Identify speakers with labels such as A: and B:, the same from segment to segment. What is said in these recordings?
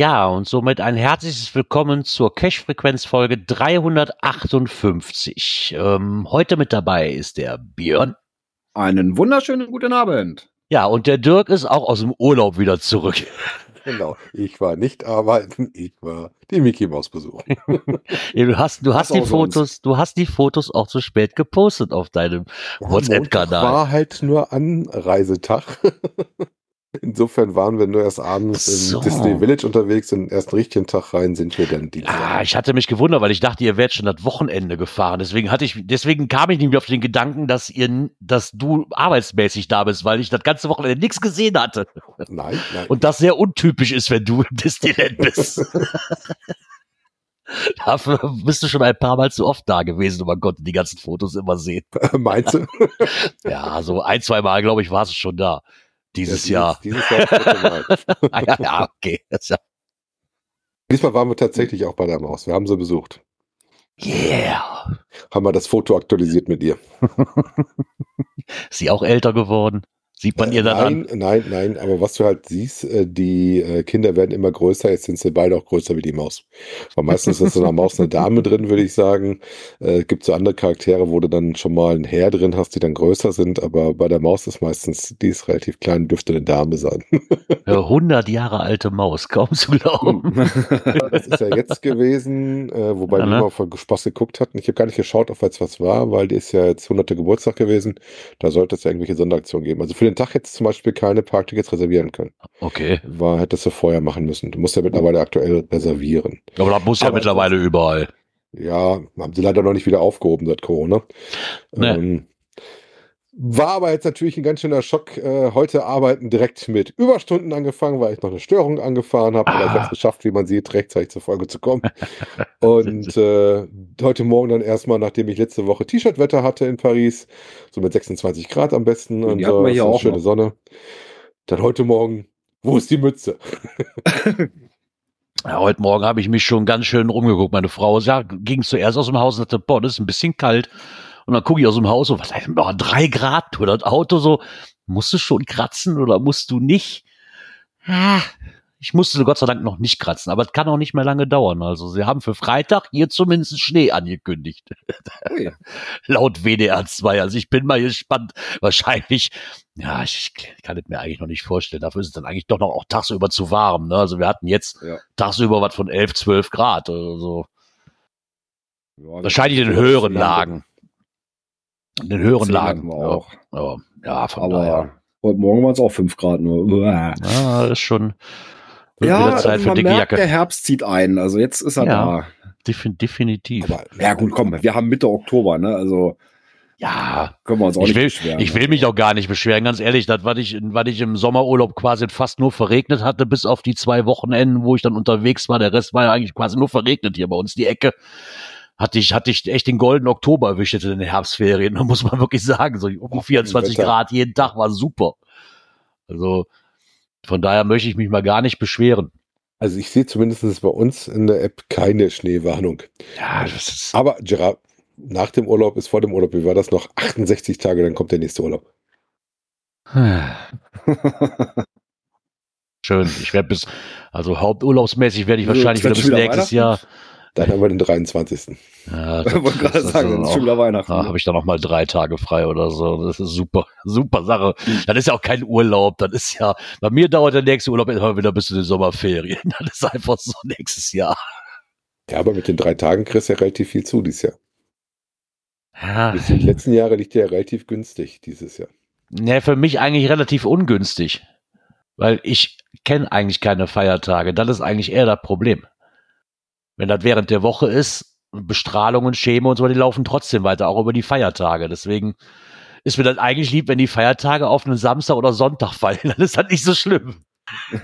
A: Ja, und somit ein herzliches Willkommen zur Cache-Frequenz-Folge 358. Ähm, heute mit dabei ist der Björn.
B: Einen wunderschönen guten Abend.
A: Ja, und der Dirk ist auch aus dem Urlaub wieder zurück.
C: Genau, ich war nicht arbeiten, ich war die Mickey Maus besuchen.
A: Ja, du hast, du hast die
B: auch sonst.
A: Fotos, du hast die Fotos auch zu spät gepostet auf deinem WhatsApp-Kanal.
C: War halt nur Anreisetag. Insofern waren wir nur erst abends
A: So.
C: im Disney Village unterwegs und erst einen richtigen Tag rein sind wir dann Dienstag.
A: Ah, ich hatte mich gewundert, weil ich dachte, ihr wärt schon das Wochenende gefahren. Deswegen hatte ich, deswegen kam ich nicht mehr auf den Gedanken, dass ihr, dass du arbeitsmäßig da bist, weil ich das ganze Wochenende nichts gesehen hatte.
C: Nein, nein.
A: Und das sehr untypisch ist, wenn du im Disneyland bist. Dafür bist du schon ein paar Mal zu oft da gewesen und man konnte die ganzen Fotos immer sehen.
C: meinst du?
A: Ja, so ein, zwei Mal, glaube ich, warst du schon da. Dieses
C: Ja,
A: Jahr.
C: Dieses Jahr. dritte Mal.
A: Ah, ja, ja, okay. Ja,
C: Diesmal waren wir tatsächlich auch bei der Maus. Wir haben sie besucht.
A: yeah.
C: Haben wir das Foto aktualisiert mit ihr.
A: Ist sie auch älter geworden? Sieht man ihr dann
C: nein,
A: an?
C: nein, nein, aber was du halt siehst, äh, die äh, Kinder werden immer größer, jetzt sind sie beide auch größer wie die Maus. Weil meistens ist in der Maus eine Dame drin, würde ich sagen. Äh, gibt so andere Charaktere, wo du dann schon mal ein Herr drin hast, die dann größer sind, aber bei der Maus ist meistens, die ist relativ klein, dürfte eine Dame sein.
A: Eine 100 Jahre alte Maus, kaum zu glauben.
C: Das ist ja jetzt gewesen, äh, wobei
A: Ja,
C: wir
A: ne?
C: immer von Spaß geguckt hatten. Ich habe gar nicht geschaut, ob jetzt was war, weil die ist ja jetzt 100. Geburtstag gewesen. Da sollte es ja irgendwelche Sonderaktionen geben. Also für den Tag du zum Beispiel keine Parktickets reservieren können.
A: Okay.
C: war, hättest du vorher machen müssen. Du musst ja mittlerweile aktuell reservieren.
A: Aber das muss ja mittlerweile überall.
C: Ja, haben sie leider noch nicht wieder aufgehoben seit Corona.
A: Nee.
C: Ähm, war aber jetzt natürlich ein ganz schöner Schock. Äh, heute arbeiten direkt mit Überstunden angefangen, weil ich noch eine Störung angefahren habe. Aber ich
A: Ah.
C: habe es geschafft, wie man sieht, rechtzeitig zur Folge zu kommen. Und äh, heute Morgen dann erstmal, nachdem ich letzte Woche T-Shirt-Wetter hatte in Paris, so mit 26 Grad am besten und
B: hatten
C: so,
B: wir hier auch
C: schöne
B: noch.
C: Sonne. Dann heute Morgen, wo ist die Mütze?
A: Ja, heute Morgen habe ich mich schon ganz schön rumgeguckt. Meine Frau ja, ging zuerst aus dem Haus und sagte, boah, das ist ein bisschen kalt. Und dann gucke ich aus dem Haus und was heißt, oh, drei Grad oder das Auto so, musst du schon kratzen oder musst du nicht? Ah, Ich musste Gott sei Dank noch nicht kratzen, aber es kann auch nicht mehr lange dauern. Also sie haben für Freitag hier zumindest Schnee angekündigt,
B: Ui.
A: laut WDR 2. Also ich bin mal gespannt. Wahrscheinlich, ja, ich kann es mir eigentlich noch nicht vorstellen. Dafür ist es dann eigentlich doch noch auch tagsüber zu warm. Ne? Also wir hatten jetzt
B: Ja.
A: tagsüber was von 11, 12 Grad oder so.
B: Ja,
A: Wahrscheinlich in höheren Lagen. In den höheren Lagen.
B: wir auch.
A: Ja, ja, von daher.
B: Aber heute Morgen waren es auch 5 Grad nur.
A: Ja, ist schon
B: Ja,
A: Zeit für
B: man
A: dicke
B: merkt,
A: Jacke.
B: der Herbst zieht ein. Also jetzt ist er
A: Ja. Defin definitiv.
C: Aber
B: da. Ja gut, komm, wir haben Mitte Oktober, ne? Also
A: ja,
B: können wir uns auch
A: ich
B: nicht
A: will,
B: beschweren.
A: ich will mich auch gar nicht beschweren, ganz ehrlich. Das, was ich, was ich im Sommerurlaub quasi fast nur verregnet hatte, bis auf die zwei Wochenenden, wo ich dann unterwegs war. Der Rest war ja eigentlich quasi nur verregnet hier bei uns die Ecke. Hatte ich, hatte ich echt den goldenen Oktober erwischt jetzt in den Herbstferien. Da muss man wirklich sagen. So um die 24
C: Wetter.
A: Grad jeden Tag war super. Also von daher möchte ich mich mal gar nicht beschweren.
C: Also ich sehe zumindest bei uns in der App keine Schneewarnung.
A: Ja, das ist,
C: Aber Gerard, nach dem Urlaub ist vor dem Urlaub, wie war das noch? 68 Tage, dann kommt der nächste Urlaub.
A: Schön. Ich werde bis, also haupturlaubsmäßig werde ich wahrscheinlich wieder bis nächstes Jahr.
C: Dann haben wir den 23.
A: Ja,
B: Ich wollte gerade sagen, dann ist schon wieder Weihnachten.
A: Da habe ich dann noch mal drei Tage frei oder so. Das ist super, super Sache. Das ist ja auch kein Urlaub. Das ist ja, bei mir dauert der nächste Urlaub immer wieder bis zu den Sommerferien. Das ist einfach so nächstes Jahr.
C: Ja, aber mit den drei Tagen kriegst du ja relativ viel zu dieses Jahr.
A: Ja,
C: Die letzten Jahre liegt ja relativ günstig dieses Jahr.
A: ne, für mich eigentlich relativ ungünstig. Weil ich kenne eigentlich keine Feiertage. Das ist eigentlich eher das Problem. Wenn das während der Woche ist, Bestrahlung und Schäme und so, die laufen trotzdem weiter, auch über die Feiertage. Deswegen ist mir dann eigentlich lieb, wenn die Feiertage auf einen Samstag oder Sonntag fallen. Dann ist das nicht so schlimm.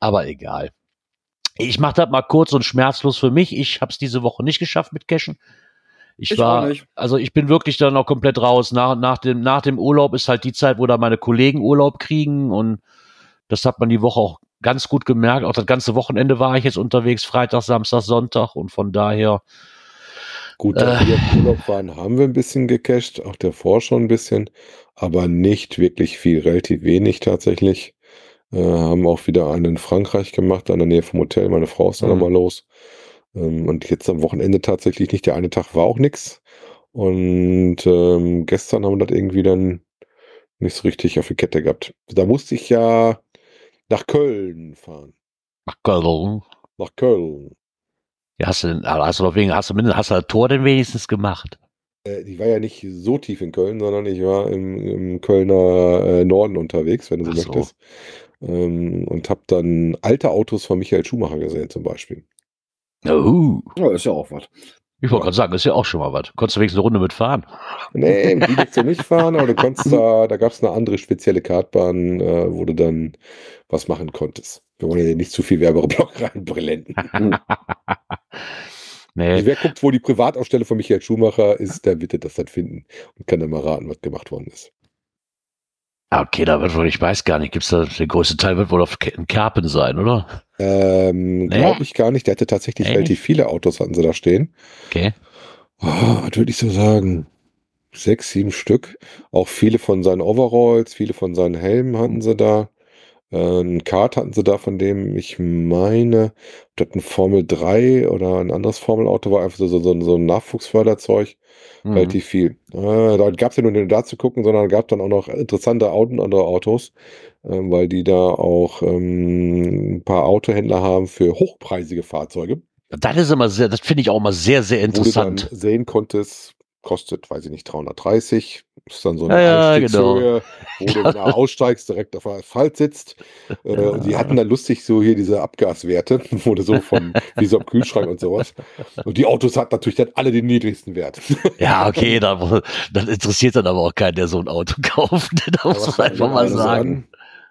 A: Aber egal. Ich mache das mal kurz und schmerzlos für mich. Ich habe es diese Woche nicht geschafft mit Cashen. Ich,
B: Ich
A: war,
B: auch nicht.
A: also ich bin wirklich dann noch komplett raus. Nach, nach, dem, nach dem Urlaub ist halt die Zeit, wo da meine Kollegen Urlaub kriegen und das hat man die Woche auch ganz gut gemerkt. Auch das ganze Wochenende war ich jetzt unterwegs, Freitag, Samstag, Sonntag und von daher,
C: Gut, da wir im Urlaub waren, haben wir ein bisschen gecached, auch davor schon ein bisschen, aber nicht wirklich viel, relativ wenig tatsächlich. Äh, haben auch wieder einen in Frankreich gemacht, da in der Nähe vom Hotel. Meine Frau ist da
A: Mhm.
C: nochmal los. Ähm, und jetzt am Wochenende tatsächlich nicht. Der eine Tag war auch nix. Und ähm, gestern haben wir das irgendwie dann nicht so richtig auf die Kette gehabt. Da musste ich ja nach Köln fahren.
A: ach Gott,
C: Nach Köln.
A: ja, hast du, denn- aber hast du hast du mindestens, hast du das Tor denn wenigstens gemacht?
C: Äh, ich war ja nicht so tief in Köln, sondern ich war im, im Kölner äh, Norden unterwegs, wenn du so
A: Ach so.
C: möchtest. Ähm, und habe dann alte Autos von Michael Schumacher gesehen, zum Beispiel.
A: Uh,
B: Ja, ist ja auch was.
A: ich wollte gerade sagen, ist ja auch schon mal was. Konntest du wenigstens eine Runde mitfahren?
C: Nee, die willst du nicht fahren, aber du konntest da, da gab es eine andere spezielle Kartbahn, äh, wo du dann was machen konntest. Wir wollen ja nicht zu viel Werbeblock reinblenden.
A: nee,
C: Wer guckt, wo die Privatausstelle von Michael Schumacher ist, der wird das dann finden und kann dann mal raten, was gemacht worden ist.
A: Ah, okay, da wird wohl, ich weiß gar nicht, gibt's da, der größte Teil wird wohl auf in Kerpen sein, oder?
C: Ähm,
A: Nee.
C: Glaube ich gar nicht. Der hatte tatsächlich
A: Nee.
C: relativ viele Autos, hatten sie da stehen.
A: Okay.
C: Oh, was würde ich so sagen? Sechs, sieben Stück. Auch viele von seinen Overalls, viele von seinen Helmen hatten sie da. Äh, Ein Kart hatten sie da, von dem ich meine, ob das ein Formel 3 oder ein anderes Formelauto war, einfach so, so, so ein Nachwuchsförderzeug.
A: Mhm.
C: Relativ viel. Äh, da gab es ja nur nicht da zu gucken, sondern gab dann auch noch interessante Auto, andere Autos, ähm, weil die da auch ähm, ein paar Autohändler haben für hochpreisige Fahrzeuge.
A: Das ist immer sehr, das finde ich auch immer sehr, sehr
C: Wo du dann
A: interessant.
C: sehen konntest, kostet, weiß ich nicht, 330. Ist dann so eine
A: Ja, ja,
C: Einstiegshöhe, wo du, wenn du aussteigst, direkt auf der Asphalt sitzt. Äh, und die hatten dann lustig so hier diese Abgaswerte, du so von, wie so am Kühlschrank und sowas. Und die Autos hatten natürlich dann alle den niedrigsten Wert.
A: Ja, okay, da, das interessiert dann aber auch keinen, der so ein Auto kauft. Da muss man einfach
C: da
A: mal sagen.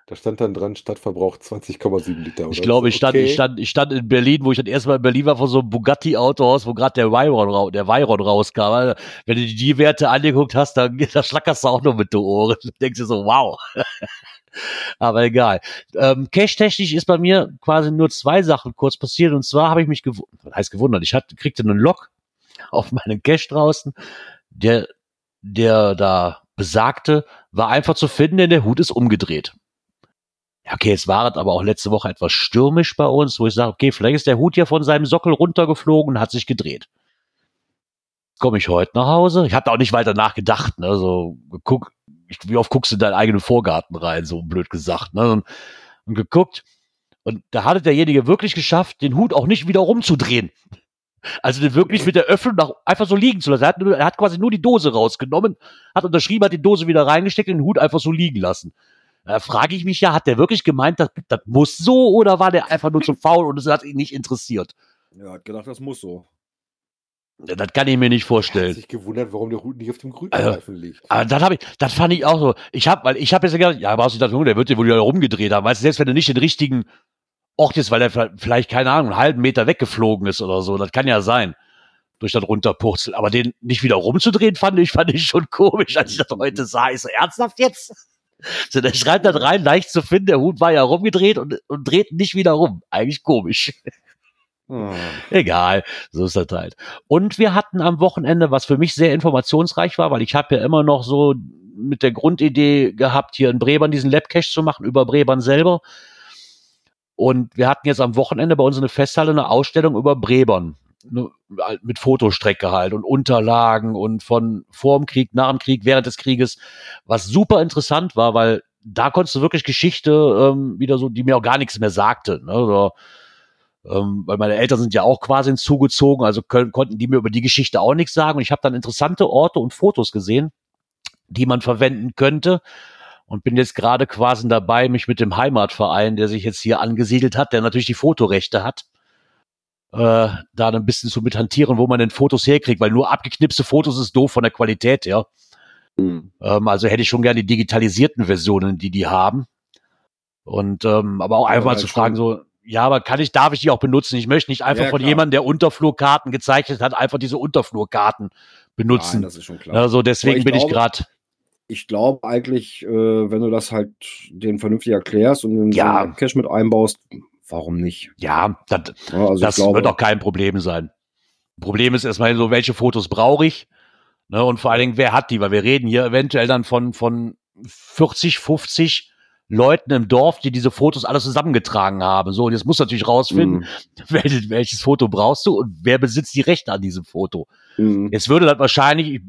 C: Da stand dann dran, Stadtverbrauch 20,7 Liter.
A: Ich
C: oder?
A: glaube, ich stand,
C: Okay.
A: ich stand, ich stand in Berlin, wo ich das erste Mal in Berlin war, vor so einem Bugatti-Autohaus, wo gerade der Veyron, der Veyron rauskam. Also, Wenn du dir die Werte angeguckt hast, dann da schlackerst du auch nur mit den Ohren. Du denkst dir so, wow. Aber egal. Ähm, Cash-technisch ist bei mir quasi nur zwei Sachen kurz passiert. Und zwar habe ich mich gewundert, was heißt gewundert, ich hatte, kriegte einen Log auf meinen Cash draußen, der, der da besagte, war einfach zu finden, denn der Hut ist umgedreht. Okay, jetzt war es aber auch letzte Woche etwas stürmisch bei uns, wo ich sage, okay, vielleicht ist der Hut ja von seinem Sockel runtergeflogen und hat sich gedreht. Komme ich heute nach Hause? Ich habe auch nicht weiter nachgedacht, ne? So guck, wie oft guckst du in deinen eigenen Vorgarten rein, so blöd gesagt, ne? Und, und geguckt. Und da hatte derjenige wirklich geschafft, den Hut auch nicht wieder rumzudrehen. Also den wirklich mit der Öffnung nach, einfach so liegen zu lassen. Er hat, er hat quasi nur die Dose rausgenommen, hat unterschrieben, hat die Dose wieder reingesteckt und den Hut einfach so liegen lassen. Da frage ich mich ja, hat der wirklich gemeint, das, das muss so oder war der einfach nur zu faul und es hat ihn nicht interessiert?
B: Ja, hat gedacht, das muss so.
A: Das kann ich mir nicht
C: Er hat
A: vorstellen.
C: sich gewundert, warum der Hut nicht auf dem
A: Also,
C: Grünstreifen liegt.
A: Aber das habe ich, das fand ich auch so. Ich habe, weil ich habe jetzt gedacht, ja, brauchst du das, der wird dir wohl wieder rumgedreht haben. Weißt du, selbst wenn du nicht den richtigen Ort ist, weil er vielleicht, keine Ahnung, einen halben Meter weggeflogen ist oder so, das kann ja sein. Durch das Runterpurzeln. Aber den nicht wieder rumzudrehen, fand ich, fand ich schon komisch, als ich das heute sah. Ich so, ernsthaft jetzt? So, der schreibt da rein, leicht zu finden, der Hut war ja rumgedreht und, und dreht nicht wieder rum. Eigentlich komisch.
B: Ah.
A: Egal, so ist das halt. Und wir hatten am Wochenende, was für mich sehr informationsreich war, weil ich habe ja immer noch so mit der Grundidee gehabt, hier in Brebern diesen Labcache zu machen, über Brebern selber. Und wir hatten jetzt am Wochenende bei uns in der Festhalle eine Ausstellung über Brebern. Halt Mit Fotostrecke halt und Unterlagen und von vorm Krieg, nach dem Krieg, während des Krieges, was super interessant war, weil da konntest du wirklich Geschichte ähm, wieder so, die mir auch gar nichts mehr sagte. Ne? Oder, ähm, weil meine Eltern sind ja auch quasi hinzugezogen, also können, konnten die mir über die Geschichte auch nichts sagen. Und ich habe dann interessante Orte und Fotos gesehen, die man verwenden könnte. Und bin jetzt gerade quasi dabei, mich mit dem Heimatverein, der sich jetzt hier angesiedelt hat, der natürlich die Fotorechte hat, äh, da ein bisschen zu mit hantieren, wo man denn Fotos herkriegt, weil nur abgeknipste Fotos ist doof von der Qualität her.
B: Hm.
A: Ähm, also hätte ich schon gerne die digitalisierten Versionen, die die haben. Und ähm, aber auch einfach mal
B: halt
A: zu fragen, so, ja, aber kann ich, darf ich die auch benutzen? Ich möchte nicht einfach
B: Ja,
A: von jemandem, der Unterflurkarten gezeichnet hat, einfach diese Unterflurkarten benutzen.
B: Nein, das ist schon klar.
A: also deswegen
B: ich
A: bin ich
B: glaube-
A: gerade,
B: ich glaube eigentlich, äh, wenn du das halt den vernünftig erklärst und den
A: Ja.
B: Cache mit einbaust, warum nicht?
A: ja, das,
B: Ja, also
A: das
B: glaube,
A: wird auch kein Problem sein. Problem ist erstmal so, welche Fotos brauche ich? Ne, und vor allen Dingen, wer hat die? Weil wir reden hier eventuell dann von, von 40, 50 Leuten im Dorf, die diese Fotos alle zusammengetragen haben. So, und jetzt muss natürlich rausfinden,
B: Mhm.
A: welches, welches Foto brauchst du und wer besitzt die Rechte an diesem Foto.
B: Mhm.
A: Jetzt würde das wahrscheinlich,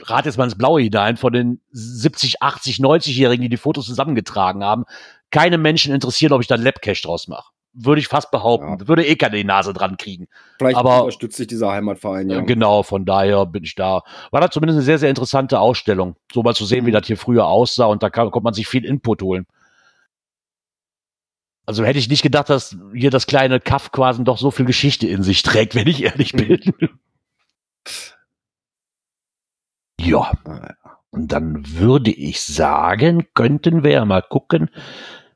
A: rate jetzt mal ins Blaue hinein, von den 70, 80, 90-Jährigen, die die Fotos zusammengetragen haben, keine Menschen interessieren, ob ich da einen Labcache draus mache. Würde ich fast behaupten.
B: Ja.
A: Würde eh keine die Nase dran kriegen.
B: Vielleicht
A: aber-
B: unterstützt sich dieser Heimatverein ja.
A: Genau, von daher bin ich da. War da zumindest eine sehr, sehr interessante Ausstellung. So mal zu sehen, wie
B: Mhm.
A: das hier früher aussah und da kann, konnte man sich viel Input holen. Also hätte ich nicht gedacht, dass hier das kleine Kaff quasi doch so viel Geschichte in sich trägt, wenn ich ehrlich
B: Mhm.
A: bin. Ja, und dann würde ich sagen, könnten wir ja mal gucken.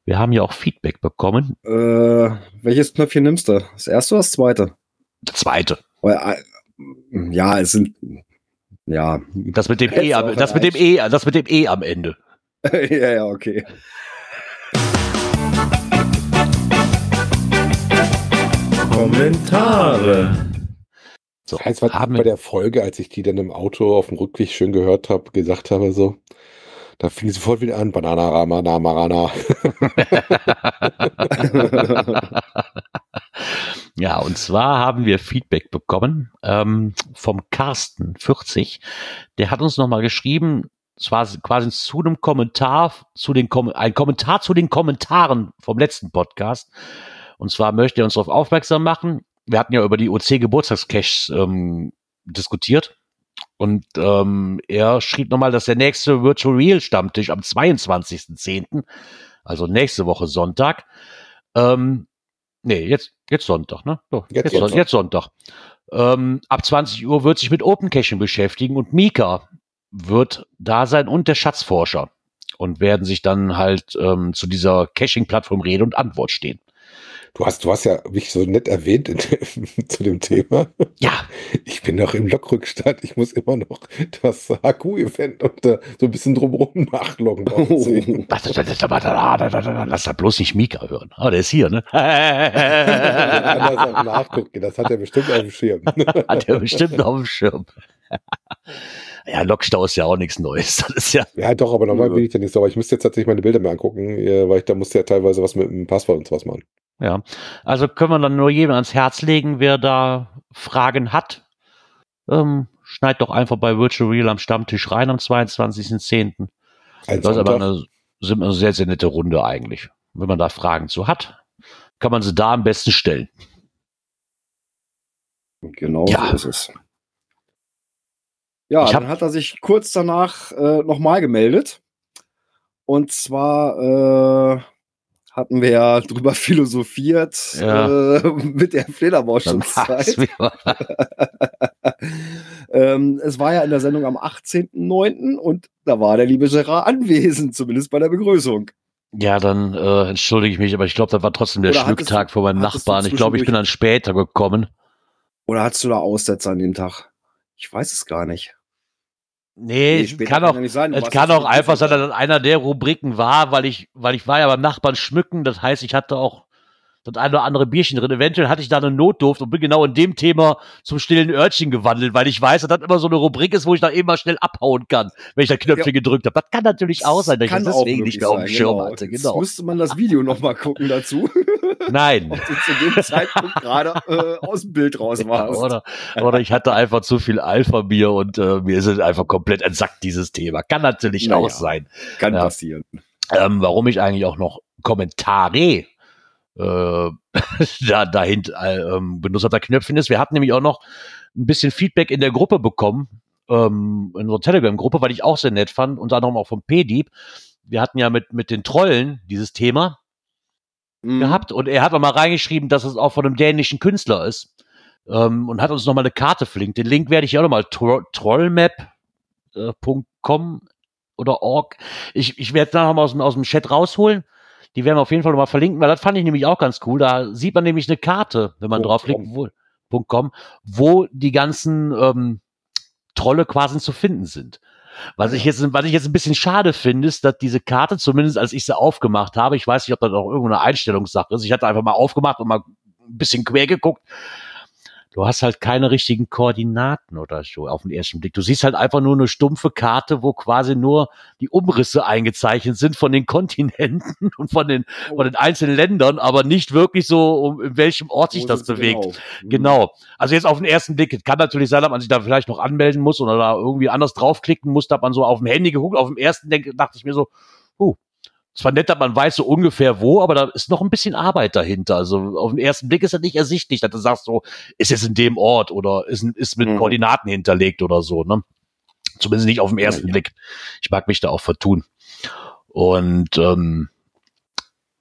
A: Wir haben ja auch Feedback bekommen.
B: Äh, welches Knöpfchen nimmst du? Das erste oder das zweite?
A: Der zweite.
B: Äh, ja, es sind. Ja.
A: Das mit dem E, am- das mit dem E, das mit dem E am Ende.
B: ja, ja, okay.
D: Kommentare.
A: So,
C: Das heißt, was
A: haben
C: bei der Folge, als ich die dann im Auto auf dem Rückweg schön gehört habe, gesagt habe, so, da fing sofort wieder an, Banana, Ramana, Marana.
A: ja, und zwar haben wir Feedback bekommen ähm, vom Carsten 40. Der hat uns nochmal geschrieben, zwar quasi zu einem Kommentar, zu den Kom ein Kommentar zu den Kommentaren vom letzten Podcast. Und zwar möchte er uns darauf aufmerksam machen. Wir hatten ja über die OC-Geburtstagscaches ähm, diskutiert. Und ähm, er schrieb nochmal, dass der nächste Virtual Real Stammtisch am 22.10., also nächste Woche Sonntag, ähm, nee, jetzt, jetzt Sonntag, ne? Doch,
C: Jetzt
A: jetzt, Sonntag.
C: Sonntag.
A: jetzt Sonntag. Ähm, ab 20 Uhr wird sich mit Open Caching beschäftigen und Mika wird da sein und der Schatzforscher und werden sich dann halt ähm, zu dieser Caching-Plattform Rede und Antwort stehen.
C: Du hast, du hast ja mich so nett erwähnt in, zu dem Thema.
A: Ja,
C: Ich bin noch im Lockrückstand. Ich muss immer noch das HQ-Event und da so ein bisschen drumherum nachloggen. uns.
A: das- das- das- lass da bloß nicht Mika hören. Aber der ist hier, ne?
C: Auch nachgucken. Das hat er bestimmt auf dem Schirm.
A: Hat er bestimmt auf dem Schirm. ja, Lockstau ist ja auch nichts Neues. Das ist ja,
C: Ja, doch, aber normal bin ich da nicht so. Aber ich müsste jetzt tatsächlich meine Bilder mehr angucken, äh, weil ich da musste ja teilweise was mit dem Passwort und sowas machen.
A: Ja. Also können wir dann nur jedem ans Herz legen, wer da Fragen hat. Ähm, schneid doch einfach bei Virtual Real am Stammtisch rein am 22.10.
C: Als
A: Das ist aber eine, eine sehr, sehr nette Runde eigentlich. Wenn man da Fragen zu hat, kann man sie da am besten stellen.
B: Genau
A: Ja.
B: so ist es. Ja, dann hat er sich kurz danach äh, nochmal gemeldet. Und zwar äh, hatten wir ja drüber philosophiert
A: Ja.
B: äh, mit der
A: wieder-
B: ähm, es war ja in der Sendung am 18.09. und da war der liebe Gerard anwesend, zumindest bei der Begrüßung.
A: Ja, dann äh, entschuldige ich mich, aber ich glaube, das war trotzdem der
B: du-
A: von meinem Nachbarn. Ich glaube, ich bin dann später gekommen.
B: Oder hattest du da Aussetzer an dem Tag? Ich weiß es gar nicht.
A: Nee, es
B: später
A: kann auch, es kann auch einfach sein, dass das einer der Rubriken war, weil ich, weil ich war ja beim Nachbarn schmücken. Das heißt, ich hatte auch das eine oder andere Bierchen drin. Eventuell hatte ich da eine Notdurft und bin genau in dem Thema zum stillen Örtchen gewandelt, weil ich weiß, dass das immer so eine Rubrik ist, wo ich da eben mal schnell abhauen kann, wenn ich da Knöpfchen
B: Ja.
A: gedrückt habe. Das kann natürlich auch sein, dass ich das
B: auch
A: deswegen nicht mehr auf dem Schirm
B: genau.
A: hatte.
B: Jetzt
A: Genau.
B: müsste man das Video nochmal gucken dazu,
A: Nein.
B: ob du zu dem Zeitpunkt gerade äh, aus dem Bild raus
A: Ja,
B: warst.
A: oder, oder ich hatte einfach zu viel Alpha-Bier und äh, mir ist es einfach komplett entsackt, dieses Thema. Kann natürlich
B: Naja.
A: auch sein.
B: Kann
A: Ja.
B: passieren.
A: ähm, warum ich eigentlich auch noch Kommentare äh, da dahinter äh, ähm, benutzt habe, der Knöpfchen ist. Wir hatten nämlich auch noch ein bisschen Feedback in der Gruppe bekommen, ähm, in unserer Telegram-Gruppe, weil ich auch sehr nett fand, unter anderem auch vom P-Dieb. Wir hatten ja mit, mit den Trollen dieses Thema.
B: Mhm.
A: gehabt und er hat noch mal reingeschrieben, dass es auch von einem dänischen Künstler ist ähm, und hat uns noch mal eine Karte verlinkt. Den Link werde ich ja auch noch mal tro trollmap.com oder org. Ich, ich werde da noch mal aus dem, aus dem Chat rausholen. Die werden wir auf jeden Fall noch mal verlinken, weil das fand ich nämlich auch ganz cool. Da sieht man nämlich eine Karte, wenn man draufklickt, wo, .com, wo die ganzen ähm, Trolle quasi zu finden sind. Was ich jetzt, was ich jetzt ein bisschen schade finde, ist, dass diese Karte, zumindest als ich sie aufgemacht habe, ich weiß nicht, ob das auch irgendeine Einstellungssache ist. Ich hatte einfach mal aufgemacht und mal ein bisschen quer geguckt. Du hast halt keine richtigen Koordinaten oder so auf den ersten Blick. Du siehst halt einfach nur eine stumpfe Karte, wo quasi nur die Umrisse eingezeichnet sind von den Kontinenten und von den, von den einzelnen Ländern, aber nicht wirklich so, um in welchem Ort sich das bewegt.
B: genau? Mhm.
A: Genau. Also jetzt auf den ersten Blick. Kann natürlich sein, dass man sich da vielleicht noch anmelden muss oder da irgendwie anders draufklicken muss, dass man so auf dem Handy geguckt. Auf dem ersten denk, dachte ich mir so, uh, zwar nett, dass man weiß so ungefähr wo, aber da ist noch ein bisschen Arbeit dahinter. Also auf den ersten Blick ist das nicht ersichtlich, dass du sagst so, ist jetzt in dem Ort oder ist, ist mit
B: Mhm.
A: Koordinaten hinterlegt oder so, ne? Zumindest nicht auf den ersten
B: Ja.
A: Blick. Ich mag mich da auch vertun. Und ähm,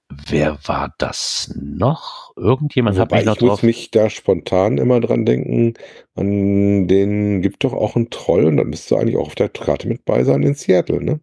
A: wer war das noch? Irgendjemand hat
C: Wobei
A: mich noch
C: ich muss
A: drauf.
C: mich da spontan immer dran denken, an den gibt doch auch einen Troll und da müsste eigentlich auch auf der Karte mit bei sein in Seattle, ne?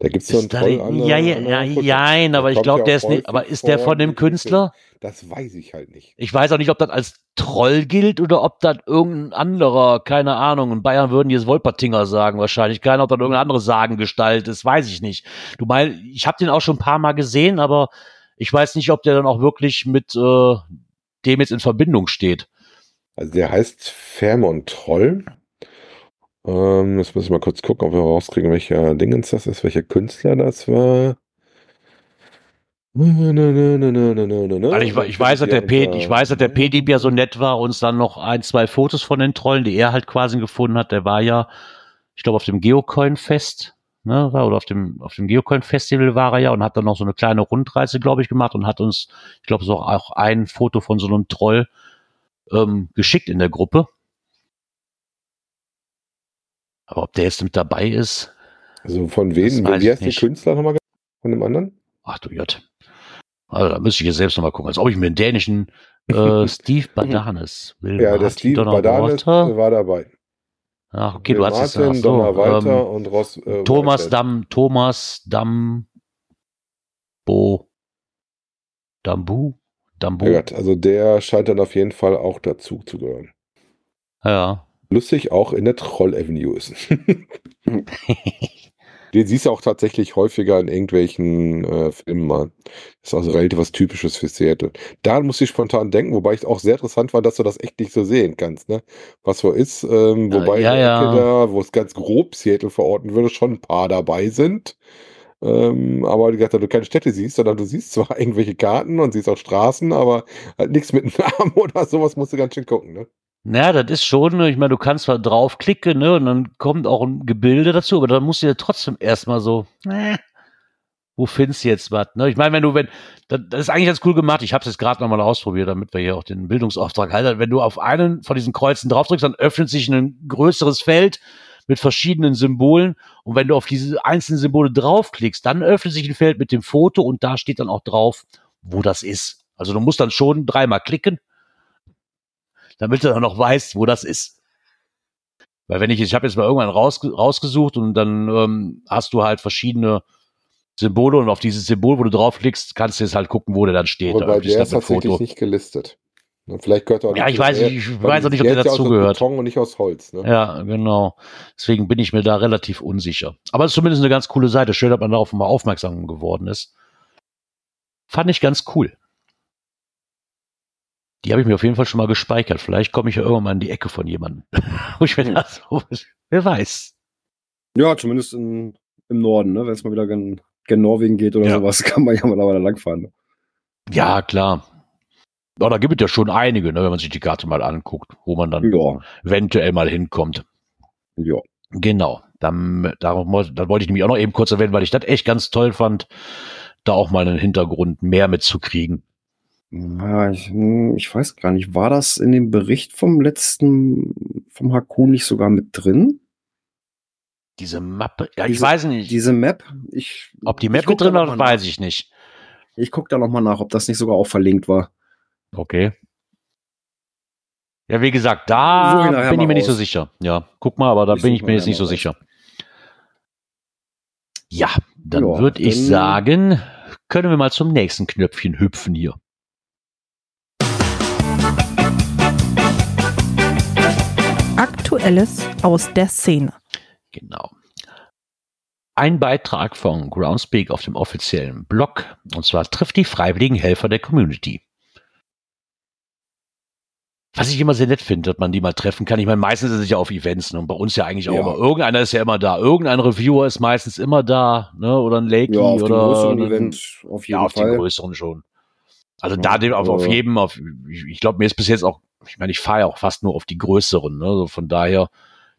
C: Da gibt es so einen der-
A: ja, ja, ja, jein, aber ich glaube,
C: ja
A: der ist nicht, aber ist der von dem Künstler?
C: Das weiß ich halt nicht.
A: Ich weiß auch nicht, ob das als Troll gilt oder ob das irgendein anderer, keine Ahnung, in Bayern würden die jetzt Wolpertinger sagen wahrscheinlich. Keine, ob das irgendeine andere Sagengestalt ist, weiß ich nicht. Du meinst, ich habe den auch schon ein paar Mal gesehen, aber ich weiß nicht, ob der dann auch wirklich mit äh, dem jetzt in Verbindung steht.
C: Also der heißt Fairmont Troll. Ähm, jetzt muss ich mal kurz gucken, ob wir rauskriegen, welcher Dingens das ist, welcher Künstler das war.
A: Weil ich, weiß, dass der P, ich weiß, dass der P-Dieb ja so nett war, uns dann noch ein, zwei Fotos von den Trollen, die er halt quasi gefunden hat. Der war ja, ich glaube, auf dem Geocoin-Fest, ne, oder auf dem, auf dem Geocoin-Festival war er ja und hat dann noch so eine kleine Rundreise, glaube ich, gemacht und hat uns, ich glaube, so auch ein Foto von so einem Troll ähm, geschickt in der Gruppe. Aber ob der jetzt mit dabei ist,
C: Also von wem? Wie heißt der. Künstler nochmal? Von dem anderen?
A: ach du Jott. Also da müsste ich jetzt selbst nochmal gucken, als ob ich mir den dänischen äh, Steve Badanes will.
C: Ja, der
A: Martin
C: Steve
A: Donnerwater.
C: Badanes war dabei.
A: Ach, okay,
C: Will
A: du hast es
C: Martin,
A: so,
C: Donner
A: ähm,
C: und Ross. Äh,
A: Thomas
C: Whitehead.
A: Damm, Thomas Damm, Bo, Dambu, Dambu.
C: Ja, also der scheint dann auf jeden Fall auch dazu zu gehören.
A: Ja.
C: Lustig auch in der Troll Avenue ist. Den siehst du auch tatsächlich häufiger in irgendwelchen äh, Filmen mal. Ist also relativ was Typisches für Seattle. Da muss ich spontan denken, wobei ich auch sehr interessant war, dass du das echt nicht so sehen kannst, ne? Was so ist, ähm,
A: Ja,
C: wobei
A: ja, ja.
C: da, wo es ganz grob Seattle verorten würde, schon ein paar dabei sind. Ähm, aber gesagt, da du keine Städte siehst, sondern du siehst zwar irgendwelche Karten und siehst auch Straßen, aber halt nichts mit Namen oder sowas musst du ganz schön gucken, ne?
A: Naja, das ist schon, ich meine, du kannst zwar draufklicken, ne, und dann kommt auch ein Gebilde dazu, aber dann musst du ja trotzdem erstmal so, äh, wo findest du jetzt was, ne? Ich meine, wenn du, wenn, das, das ist eigentlich ganz cool gemacht, ich habe es jetzt gerade nochmal ausprobiert, damit wir hier auch den Bildungsauftrag halten. Wenn du auf einen von diesen Kreuzen draufdrückst, dann öffnet sich ein größeres Feld mit verschiedenen Symbolen und wenn du auf diese einzelnen Symbole draufklickst, dann öffnet sich ein Feld mit dem Foto und da steht dann auch drauf, wo das ist. Also du musst dann schon dreimal klicken, damit du dann noch weißt, wo das ist. Weil wenn ich, ich habe jetzt mal irgendwann raus, rausgesucht und dann ähm, hast du halt verschiedene Symbole und auf dieses Symbol, wo du draufklickst, kannst du jetzt halt gucken, wo der dann steht.
C: Wobei der ist tatsächlich nicht gelistet. Vielleicht gehört er auch
A: Ja,
C: nicht
A: ich weiß,
C: er-
A: ich weiß auch nicht, ob
C: der ja aus
A: dazugehört.
C: Beton und nicht aus Holz. Ne?
A: Ja, genau. Deswegen bin ich mir da relativ unsicher. Aber es ist zumindest eine ganz coole Seite. Schön, dass man darauf mal aufmerksam geworden ist. Fand ich ganz cool. Die habe ich mir auf jeden Fall schon mal gespeichert. Vielleicht komme ich ja irgendwann mal in die Ecke von jemandem. Wo ich mir
B: Hm.
A: das wer weiß.
B: Ja, zumindest in, im Norden, ne? Wenn es mal wieder gen, gen Norwegen geht oder
A: Ja.
B: sowas, kann man ja mal da langfahren. Ne?
A: Ja, klar. Ja, da gibt es ja schon einige, ne, wenn man sich die Karte mal anguckt, wo man dann
B: Ja,
A: eventuell mal hinkommt.
B: ja.
A: Genau. Dann, darum, wollte- dann wollte ich nämlich auch noch eben kurz erwähnen, weil ich das echt ganz toll fand, da auch mal einen Hintergrund mehr mitzukriegen.
B: Ja, ich, hm, ich weiß gar nicht, war das in dem Bericht vom letzten, vom Hakun nicht sogar mit drin?
A: Diese Mappe, ja, ich
B: Diese-
A: weiß nicht,
B: Diese Map? Ich,
A: ob die Map
B: guck
A: mit drin war,
B: mal
A: weiß ich nicht.
B: Ich gucke da nochmal nach, ob das nicht sogar auch verlinkt war.
A: Okay. Ja, wie gesagt, da
B: nachher
A: bin ich
B: mal
A: mir nicht so
B: raus.
A: sicher. Ja, guck mal, aber da
B: Ich
A: bin ich mir jetzt
B: nachher
A: nicht so
B: mal
A: sicher. Ja, dann
B: Ja,
A: würde ich
B: dann-
A: sagen, können wir mal zum nächsten Knöpfchen hüpfen hier.
E: Aktuelles aus der Szene.
A: Genau. Ein Beitrag von Groundspeak auf dem offiziellen Blog, und zwar trifft die freiwilligen Helfer der Community. Was ich immer sehr nett finde, dass man die mal treffen kann. Ich meine, meistens ist es ja auf Events ne? und bei uns ja eigentlich auch
B: Ja.
A: immer. Irgendeiner ist ja immer da. Irgendein Reviewer ist meistens immer da, ne? Oder ein Lakey
B: Ja, auf dem
A: oder
B: größeren
A: ein-
B: Event auf jeden
A: ja, auf
B: Fall.
A: den größeren schon. Also
B: Ja,
A: da dem auf, auf jedem, auf, ich, ich glaube, mir ist bis jetzt auch, ich meine, ich fahre ja auch fast nur auf die größeren, ne? Also von daher,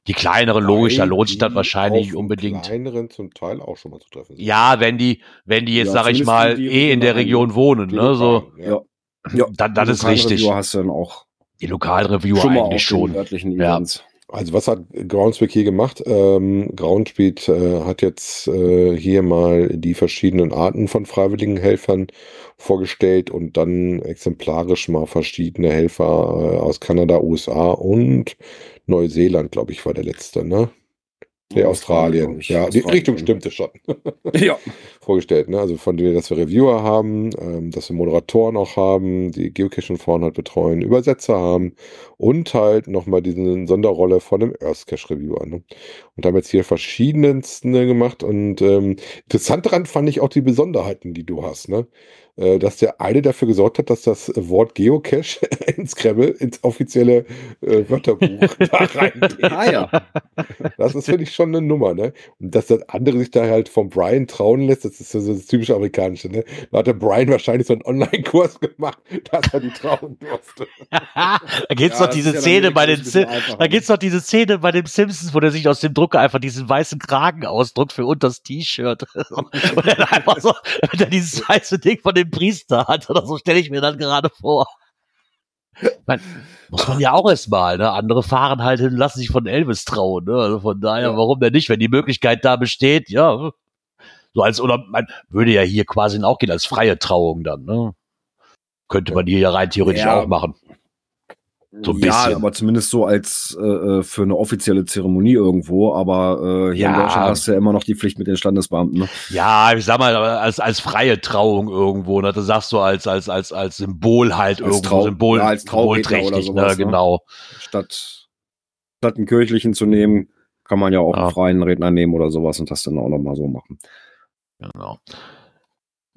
A: die kleineren, logisch, da lohnt sich das
C: die
A: wahrscheinlich unbedingt.
C: kleineren zum Teil auch schon mal zu treffen sind.
A: Ja, wenn die, wenn die jetzt,
B: Ja,
A: sag ich mal,
B: die- die
A: eh in der Region wohnen,
C: Die
A: ne? So,
B: Ja. Ja,
A: dann, dann ist richtig.
B: Reviewer hast du dann auch
A: Die Lokalreviewer eigentlich
B: den
A: schon. Ja.
C: Also was hat Groundspeak hier gemacht? Ähm, Groundspeak äh, hat jetzt äh, hier mal die verschiedenen Arten von freiwilligen Helfern vorgestellt und dann exemplarisch mal verschiedene Helfer äh, aus Kanada, USA und Neuseeland, glaube ich, war der letzte, ne? Nee, Australien. Ja, die
B: Australien.
C: Richtung stimmte schon.
B: Ja.
C: vorgestellt. Ne? Also von denen, dass wir Reviewer haben, ähm, dass wir Moderatoren auch haben, die Geocaching vorne halt betreuen, Übersetzer haben und halt nochmal diese Sonderrolle von einem Earthcache Reviewer. Ne? Und haben jetzt hier verschiedensten gemacht und ähm, interessant daran fand ich auch die Besonderheiten, die du hast. Ne? Äh, dass der eine dafür gesorgt hat, dass das Wort Geocache ins Scrabble, ins offizielle äh, Wörterbuch da reingeht.
B: Ah ja.
C: Das ist, finde ich, schon eine Nummer, ne? Und dass das andere sich da halt vom Brian trauen lässt, das ist so das typisch amerikanische, ne? Da hat der Brian wahrscheinlich so einen Online-Kurs gemacht, dass er die trauen durfte.
A: da gibt's
B: Ja,
A: doch
B: das
A: diese
B: ja
A: Szene bei den Sim da
B: ne?
A: gibt's doch diese Szene bei den Simpsons, wo der sich aus dem Drucker einfach diesen weißen Kragen ausdruckt für unters T-Shirt. Und dann einfach so, wenn er dieses weiße Ding von dem Priester hat oder so, stelle ich mir dann gerade vor. Mein, muss man ja auch erst mal, ne? Andere fahren halt hin und lassen sich von Elvis trauen, ne? Also von daher,
B: Ja.
A: warum denn nicht? Wenn die Möglichkeit da besteht, ja. So als, oder man würde ja hier quasi auch gehen als freie Trauung dann, ne? Könnte man hier ja rein theoretisch
B: Ja.
A: auch machen. So
B: ja,
A: bisschen.
B: aber zumindest so als äh, äh, für eine offizielle Zeremonie irgendwo. Aber äh, hier
A: Ja.
B: in Deutschland hast du ja immer noch die Pflicht mit den Standesbeamten. Ne?
A: Ja, ich sag mal, als, als freie Trauung irgendwo, ne? Das sagst du als, als, als, als Symbol halt
B: Als
A: irgendwo,
B: Trau-
A: Symbol,
B: ja, als
A: symbolträchtig,
B: sowas,
A: ne?
B: ne?
A: Genau.
B: Statt, statt einen kirchlichen zu nehmen, kann man ja auch
A: Ja.
B: einen freien Redner nehmen oder sowas und das dann auch nochmal so machen.
A: genau.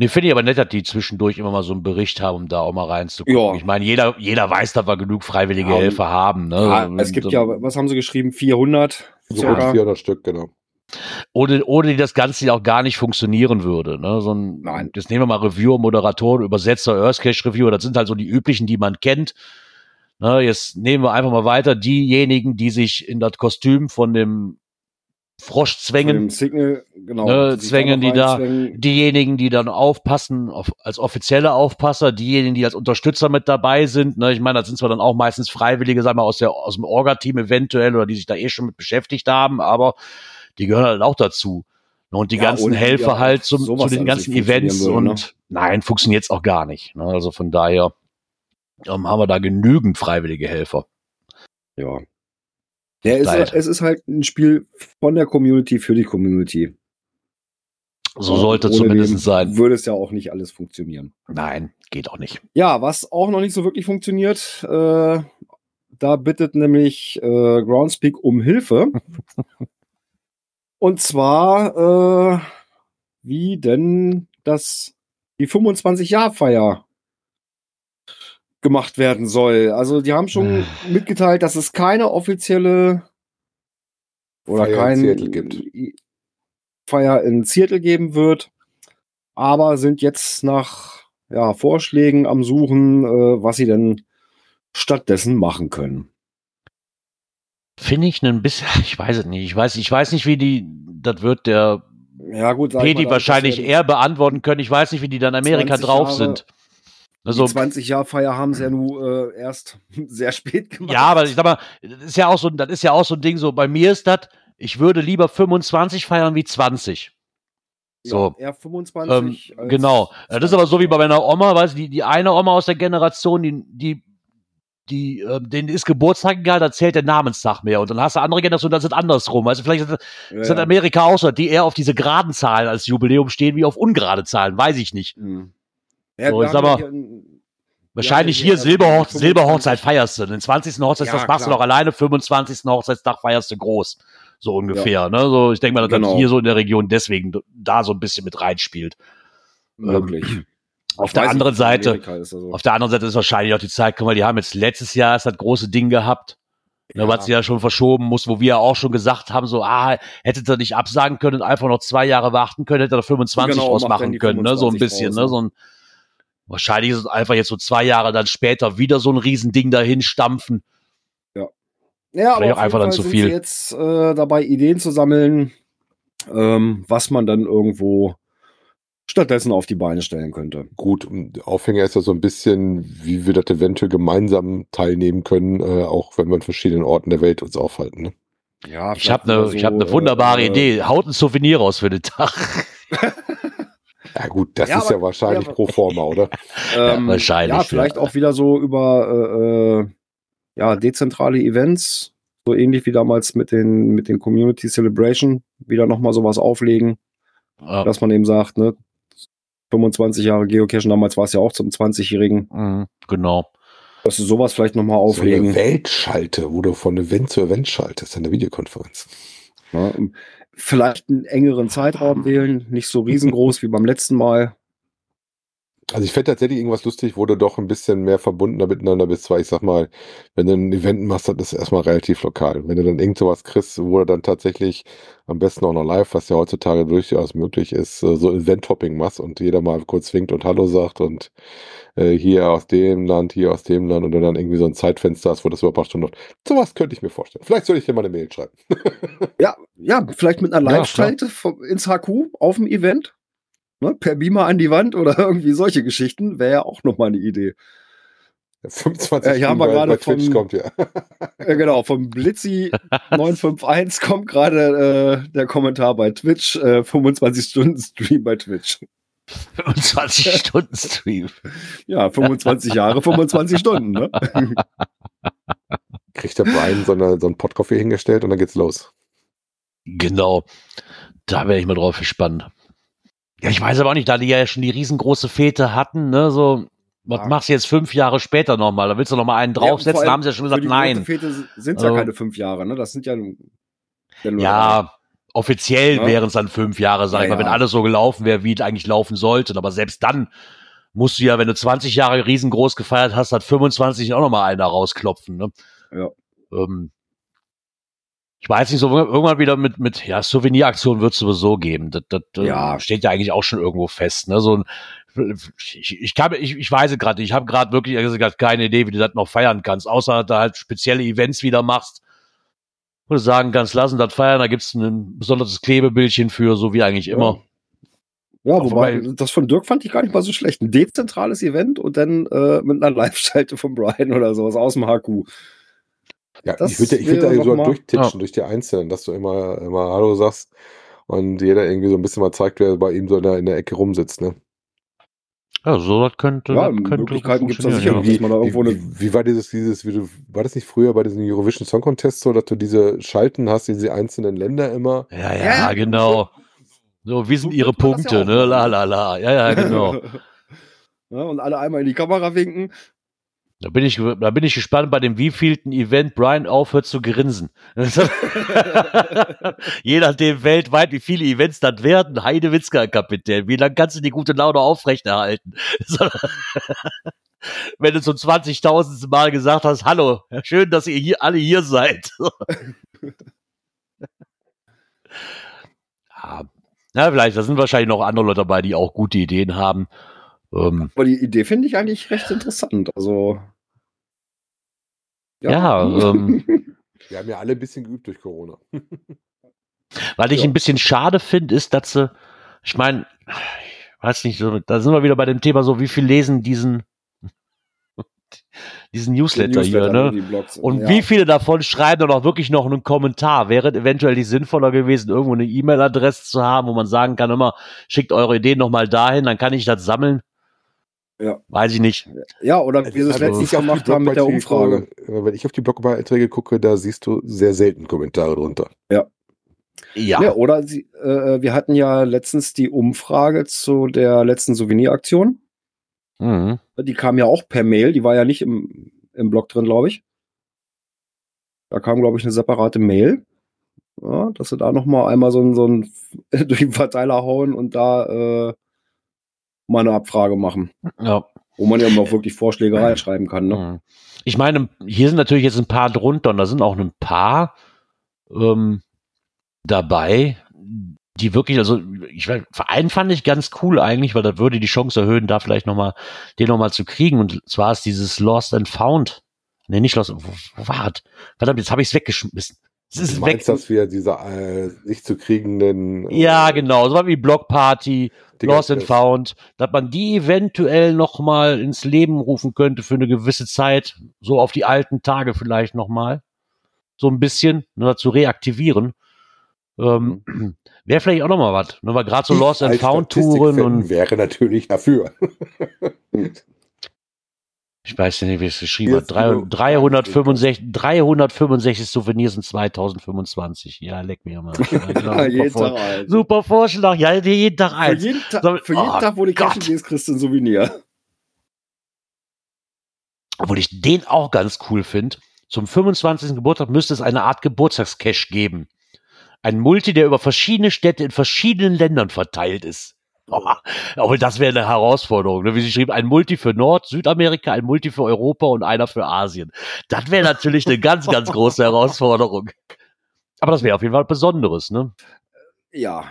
A: Nee, finde ich aber nett, dass die zwischendurch immer mal so einen Bericht haben, um da auch mal reinzugucken.
B: Ja.
A: Ich meine, jeder, jeder weiß, dass wir genug freiwillige
B: Ja,
A: Helfer haben, ne?
B: Ja, es gibt ja, was haben sie geschrieben? 400
C: So
B: circa.
C: rund 400 Stück, genau.
A: ohne, ohne die das Ganze ja auch gar nicht funktionieren würde. Ne? So ein,
B: Nein.
A: Jetzt nehmen wir mal Reviewer, Moderatoren, Übersetzer, Earthcache Reviewer, das sind halt so die üblichen, die man kennt. Ne, jetzt nehmen wir einfach mal weiter diejenigen, die sich in das Kostüm von dem Frosch
B: Von
A: zwängen,
B: dem Signal, genau.
A: Ne,
B: die
A: zwängen die da- diejenigen, die dann aufpassen, auf, als offizielle Aufpasser, diejenigen, die als Unterstützer mit dabei sind. Ne, ich meine, das sind zwar dann auch meistens Freiwillige, sagen wir, aus, der, aus dem Orga-Team eventuell oder die sich da eh schon mit beschäftigt haben, aber die gehören halt auch dazu. Ne, Und die
B: Ja,
A: ganzen
B: die
A: Helfer
B: ja
A: halt zum, zu den ganzen Events
B: würde,
A: und
B: ne?
A: nein, funktioniert auch gar nicht. Ne, also von daher ähm, haben wir da genügend freiwillige Helfer.
B: Ja. Ja, es,
A: Leid.
B: es ist halt ein Spiel von der Community für die Community.
A: So sollte
B: ohne
A: zumindest sein.
B: Würde es ja auch nicht alles funktionieren.
A: Nein, geht auch nicht.
B: Ja, was auch noch nicht so wirklich funktioniert, äh, da bittet nämlich äh, Groundspeak um Hilfe. Und zwar, äh, wie denn das die 25-Jahr-Feier gemacht werden soll. Also die haben schon mitgeteilt, dass es keine offizielle oder
C: Feier in
B: kein
C: Seattle gibt.
B: Feier in Seattle geben wird, aber sind jetzt nach ja, Vorschlägen am Suchen, äh, was sie denn stattdessen machen können.
A: Finde ich ein bisschen, ich weiß es nicht. Ich weiß, ich weiß nicht, wie die, das wird der
B: Ja, gut, mal,
A: wahrscheinlich eher beantworten können. Ich weiß nicht, wie die dann in Amerika
B: 20
A: drauf
B: Jahre-
A: sind. Also,
B: die 20-Jahr-Feier haben sie ja nur äh, erst sehr spät gemacht.
A: ja, aber ich sag mal, das ist ja auch so, das ist ja auch so ein Ding, so bei mir ist das, ich würde lieber 25 feiern wie 20. So.
B: Ja,
A: Ähm,
B: R25. als-
A: genau. Das ist aber so wie bei meiner Oma, weißt du, die, die eine Oma aus der Generation, die, die, die, äh, denen ist Geburtstag egal, da zählt der Namenstag mehr. Und dann hast du andere Generationen, das ist andersrum. Also vielleicht ist, in
B: ja.
A: Amerika auch so, die eher auf diese geraden Zahlen als Jubiläum stehen, wie auf ungerade Zahlen, weiß ich nicht.
B: Mhm. Ja,
A: So,
B: ja hier ein-
A: Wahrscheinlich
B: Ja,
A: hier Silberhoch
B: 25.
A: Silberhochzeit feierst du. Den 20. Hochzeitstag
B: Ja,
A: machst du noch alleine, 25. Hochzeitstag feierst du groß. So ungefähr. Ne? So, ich denke mal, dass
B: Genau.
A: das hier so in der Region deswegen da so ein bisschen mit reinspielt.
B: möglich.
A: Auf
B: Ich
A: der anderen
B: nicht,
A: Seite,
B: Amerika ist das so.
A: auf der anderen Seite ist wahrscheinlich auch die Zeit, guck mal, die haben jetzt letztes Jahr ist das große Ding gehabt. Ne,
B: Ja.
A: was sie ja schon verschoben muss, wo wir ja auch schon gesagt haben, so, ah, hättet ihr nicht absagen können und einfach noch zwei Jahre warten können, hättet ihr 25
B: Genau,
A: draus
B: macht dann
A: machen
B: die
A: können, ne? So ein
B: 25
A: bisschen,
B: draus,
A: ne?
B: ne?
A: So ein, wahrscheinlich ist es einfach jetzt so zwei Jahre dann später wieder so ein Riesending dahin stampfen.
B: Ja,
A: Vielleicht
B: aber
A: auch einfach dann
B: Fall
A: zu
B: sind
A: viel.
B: sie jetzt äh, dabei, Ideen zu sammeln, ähm, was man dann irgendwo stattdessen auf die Beine stellen könnte.
C: Gut, und Aufhänger ist ja so ein bisschen, wie wir das eventuell gemeinsam teilnehmen können, äh, auch wenn wir in verschiedenen Orten der Welt uns aufhalten. Ne?
B: Ja,
A: Ich habe eine, ich hab ne wunderbare Idee. Haut ein Souvenir raus für den Tag.
C: Ja gut, das
B: Ja,
C: ist
B: aber-
C: ja wahrscheinlich
B: ja,
C: pro forma, oder?
B: Ähm,
A: wahrscheinlich,
B: Ja, vielleicht
A: ja.
B: auch wieder so über äh, äh, ja, dezentrale Events, so ähnlich wie damals mit den, mit den Community Celebration, wieder nochmal sowas auflegen,
A: Ja.
B: dass man eben sagt, ne, 25 Jahre Geocachen, damals war es ja auch zum 20-Jährigen,
A: Mhm, genau.
B: dass du sowas vielleicht nochmal
C: So eine
B: auflegen.
C: Weltschalte, wo du von Event zu Event schaltest, eine Videokonferenz.
B: Ne? Vielleicht einen engeren Zeitraum wählen, nicht so riesengroß wie beim letzten Mal.
C: Also ich fände tatsächlich irgendwas lustig, wo du doch ein bisschen mehr verbundener miteinander bist, weil ich sag mal, wenn du ein Event machst, das ist erstmal relativ lokal. Wenn du dann irgend sowas kriegst, wo du dann tatsächlich am besten auch noch live, was ja heutzutage durchaus möglich ist, äh, so Event-Hopping machst und jeder mal kurz winkt und Hallo sagt und äh, hier aus dem Land, hier aus dem Land und du dann irgendwie so ein Zeitfenster hast, wo das über ein paar Stunden läuft. Sowas könnte ich mir vorstellen. Vielleicht soll ich dir mal eine Mail schreiben.
B: Ja, ja, vielleicht mit einer
A: Ja,
B: Live-Schalte vom- ins HQ auf dem Event. Ne, per Beamer an die Wand oder irgendwie solche Geschichten wäre ja auch nochmal eine Idee.
C: 25
B: Äh, hier haben wir
C: bei,
B: gerade
C: bei Twitch
B: vom-
C: kommt ja.
B: Ja, genau, vom Blitzy 951 kommt gerade äh, der Kommentar bei Twitch, äh, 25 Stunden Stream bei Twitch.
A: 25 Stunden Stream.
B: Ja, 25 Jahre, 25 Stunden, ne?
C: Kriegt der Brian so, eine, so einen Pottkaffee hingestellt und dann geht's los.
A: Genau. Da wäre ich mal drauf gespannt. Ja, ich weiß aber auch nicht, da die ja schon die riesengroße Fete hatten, ne, so, was
B: Ja.
A: machst du jetzt fünf Jahre später nochmal? Da willst du nochmal einen
B: Ja,
A: draufsetzen,
B: vor
A: da haben sie ja schon gesagt,
B: die
A: nein.
B: Fete sind es
A: Also-
B: ja keine fünf Jahre, ne? Das sind ja, ja nur
A: Ja, offiziell
B: Ja.
A: wären es dann fünf Jahre, sag
B: Ja,
A: ich mal, wenn
B: ja.
A: alles so gelaufen wäre, wie es eigentlich laufen sollte. Aber selbst dann musst du ja, wenn du 20 Jahre riesengroß gefeiert hast, hat 25 auch nochmal einer rausklopfen. Ne?
B: Ja.
A: Ähm, ich weiß nicht, so irgendwann wieder mit, mit ja, Souveniraktionen wird es sowieso geben. Das, das
B: Ja.
A: steht ja eigentlich auch schon irgendwo fest. Ne? So ein, ich, ich, kann, ich, ich weiß es gerade nicht. Ich habe gerade wirklich gesagt keine Idee, wie du das noch feiern kannst, außer dass du halt spezielle Events wieder machst. Wo du sagen kannst, lassen das feiern, da gibt's ein besonderes Klebebildchen für, so wie eigentlich immer.
B: Ja,
A: Auch
B: wobei,
A: wobei-
B: das von Dirk fand ich gar nicht mal so schlecht. Ein dezentrales Event und dann äh, mit einer Live-Schalte von Brian oder sowas aus dem HQ.
C: Ja,
B: Das
C: ich würde ich würd da so
B: mal-
C: durchtitschen durch die Einzelnen, dass du immer, immer Hallo sagst und jeder irgendwie so ein bisschen mal zeigt, wer bei ihm so in der, in der Ecke rumsitzt. Ne?
A: Ja, so das könnte,
B: Ja,
A: das könnte
B: Möglichkeiten
A: gut
B: gibt's da sicher
A: ja.
B: noch. dass man da
C: Wie,
B: irgendwo eine-
C: wie, wie war dieses, dieses, wie du, war das nicht früher bei diesem Eurovision Song Contest so, dass du diese Schalten hast, diese einzelnen Länder immer?
A: Ja, ja,
B: Ja.
A: genau. So, wie sind
B: So
A: ihre Punkte,
B: ja
A: ne? La, la, la. Ja, ja, genau.
B: ja, und alle einmal in die Kamera winken.
A: Da bin ich, da bin ich gespannt bei dem wievielten Event Brian aufhört zu grinsen. Je nachdem weltweit, wie viele Events das werden, Heidewitzka Kapitän. Wie lange kannst du die gute Laune aufrechterhalten? Wenn du zum 20.000. Mal gesagt hast, hallo, schön, dass ihr hier alle hier seid. ja, vielleicht, da sind wahrscheinlich noch andere Leute dabei, die auch gute Ideen haben. Ähm,
B: Aber die Idee finde ich eigentlich recht interessant. Also.
A: Ja, ähm,
C: Wir haben ja alle ein bisschen geübt durch Corona.
A: Was ich
B: Ja.
A: ein bisschen schade finde, ist, dass sie, ich meine, ich weiß nicht, so, da sind wir wieder bei dem Thema so, wie viel lesen diesen diesen Newsletter, hier,
B: Newsletter,
A: ne?
B: die Blogs.
A: Und
B: ja.
A: wie viele davon schreiben dann auch wirklich noch einen Kommentar? Wäre eventuell nicht sinnvoller gewesen, irgendwo eine E-Mail-Adresse zu haben, wo man sagen kann, immer, schickt eure Ideen nochmal dahin, dann kann ich das sammeln.
B: Ja.
A: Weiß ich nicht.
B: Ja, oder wie wir das
C: Also,
B: letztens
C: wenn ich auf die
B: gemacht haben mit der Umfrage.
C: Wenn ich auf die Blogbeiträge gucke, da siehst du sehr selten Kommentare drunter.
A: Ja.
B: Ja, oder sie, äh, wir hatten ja letztens die Umfrage zu der letzten Souveniraktion.
A: Mhm.
B: Die kam ja auch per Mail, die war ja nicht im, im Blog drin, glaube ich. Da kam, glaube ich, eine separate Mail. Ja, dass sie da nochmal einmal so ein, so ein durch den Verteiler hauen und da äh, mal eine Abfrage machen.
A: Ja.
B: Wo man ja auch wirklich Vorschläge reinschreiben kann. Ne?
A: Mhm. Ich meine, hier sind natürlich jetzt ein paar drunter und da sind auch ein paar ähm, dabei, die wirklich, also ich Verein fand ich ganz cool eigentlich, weil das würde die Chance erhöhen, da vielleicht nochmal, den nochmal zu kriegen. Und zwar ist dieses Lost and Found. Nee, nicht Lost, wo, wo war das? Verdammt, jetzt habe ich es weggeschmissen. Es
C: Du
A: ist weg.
C: meinst, dass wir diese äh, nicht zu kriegenden äh,
A: Ja, genau, so wie Block Party,
C: Dinger-
A: Lost and Found, dass man die eventuell nochmal ins Leben rufen könnte für eine gewisse Zeit, so auf die alten Tage vielleicht nochmal, so ein bisschen, nur zu reaktivieren. Ähm, Wäre vielleicht auch nochmal was, ne, weil gerade so Lost and Found Touren und
C: wäre natürlich dafür.
A: ich weiß ja nicht, wie es geschrieben hat,
C: Jetzt
A: Drei-
C: nur-
A: 365, 365 Souvenirs in 2025. Ja, leck mir mal. Ja, genau, super,
B: jeden Tag ein.
A: super Vorschlag, ja, jeden Tag
B: Für
A: eins.
B: jeden, Ta
A: Sag-
B: für jeden
A: Oh
B: Tag, wo
A: Gott.
B: cashen gehst, kriegst du ein Souvenir.
A: obwohl ich den auch ganz cool finde. Zum 25. Geburtstag müsste es eine Art Geburtstagscash geben. Ein Multi, der über verschiedene Städte in verschiedenen Ländern verteilt ist. Oh, aber das wäre eine Herausforderung. Ne? Wie sie schrieb, ein Multi für Nord-, Südamerika, ein Multi für Europa und einer für Asien. Das wäre natürlich eine ganz, ganz große Herausforderung. Aber das wäre auf jeden Fall Besonderes. Ne?
B: Ja.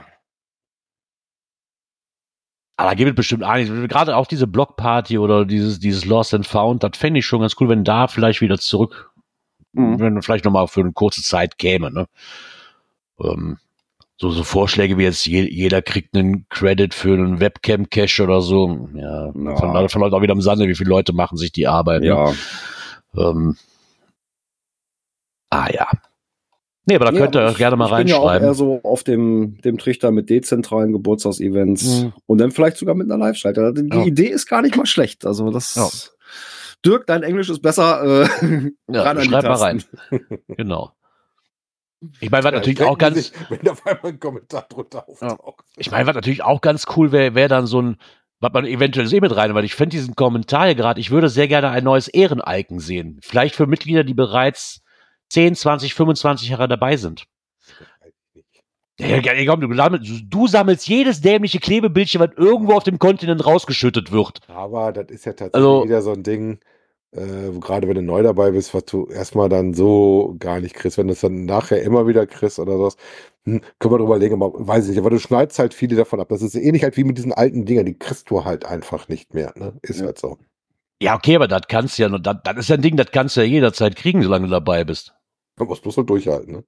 A: Aber da gibt es bestimmt einiges. Gerade auch diese Blockparty oder dieses, dieses Lost and Found, das fände ich schon ganz cool, wenn da vielleicht wieder zurück,
B: Mhm.
A: wenn vielleicht nochmal für eine kurze Zeit käme. Ne? Ähm, so, so Vorschläge wie jetzt je, jeder kriegt einen Credit für einen Webcam-Cache oder so. Ja,
B: Ja.
A: Von, davon läuft auch wieder im Sande, wie viele Leute machen sich die Arbeit. Ne?
B: Ja.
A: Ähm, ah ja. Nee, aber da
B: Nee,
A: könnt ihr auch gerne mal
B: ich bin ja auch
A: reinschreiben.
B: eher so auf dem, dem Trichter mit dezentralen Geburtstagsevents
A: Mhm.
B: und dann vielleicht sogar mit einer Live-Schalter. Die
A: Ja.
B: Idee ist gar nicht mal schlecht. Also das.
A: Ja.
B: Dirk, dein Englisch ist besser. Äh,
A: ja, schreib mal rein. Genau. Ich meine, was
C: Ja,
A: natürlich auch ganz,
C: sich, wenn auf einmal ein Kommentar drunter auftaucht.
A: Ich meine, was natürlich auch ganz cool wäre, wäre dann so ein, was man eventuell eh mit rein, weil ich fände diesen Kommentar hier gerade, ich würde sehr gerne ein neues Ehren-Icon sehen. Vielleicht für Mitglieder, die bereits 10, 20, 25 Jahre dabei sind. Ja, ja, ja, komm, du, sammelst, du sammelst jedes dämliche Klebebildchen, was irgendwo auf dem Kontinent rausgeschüttet wird.
C: Aber das ist ja tatsächlich
A: Also-
C: wieder so ein Ding, äh, wo gerade wenn du neu dabei bist, was du erstmal dann so gar nicht kriegst, wenn du es dann nachher immer wieder kriegst oder sowas, hm, können wir drüber legen, aber weiß ich nicht, aber du schneidest halt viele davon ab. Das ist ähnlich halt wie mit diesen alten Dingern, die kriegst du halt einfach nicht mehr, ne? Ist
B: Ja.
C: halt so.
A: Ja, okay, aber das kannst du ja, das, das ist ja ein Ding, das kannst du ja jederzeit kriegen, solange du dabei bist.
C: Man muss bloß halt durchhalten, ne?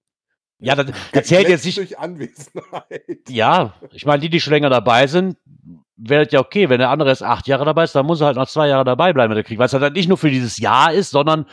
A: Ja, das, das zählt jetzt nicht,
C: Durch Anwesenheit.
A: Ja, ich meine, die, die schon länger dabei sind, wäre das ja okay. Wenn der andere erst acht Jahre dabei ist, dann muss er halt noch zwei Jahre dabei bleiben, wenn er kriegt. Weil es halt nicht nur für dieses Jahr ist, sondern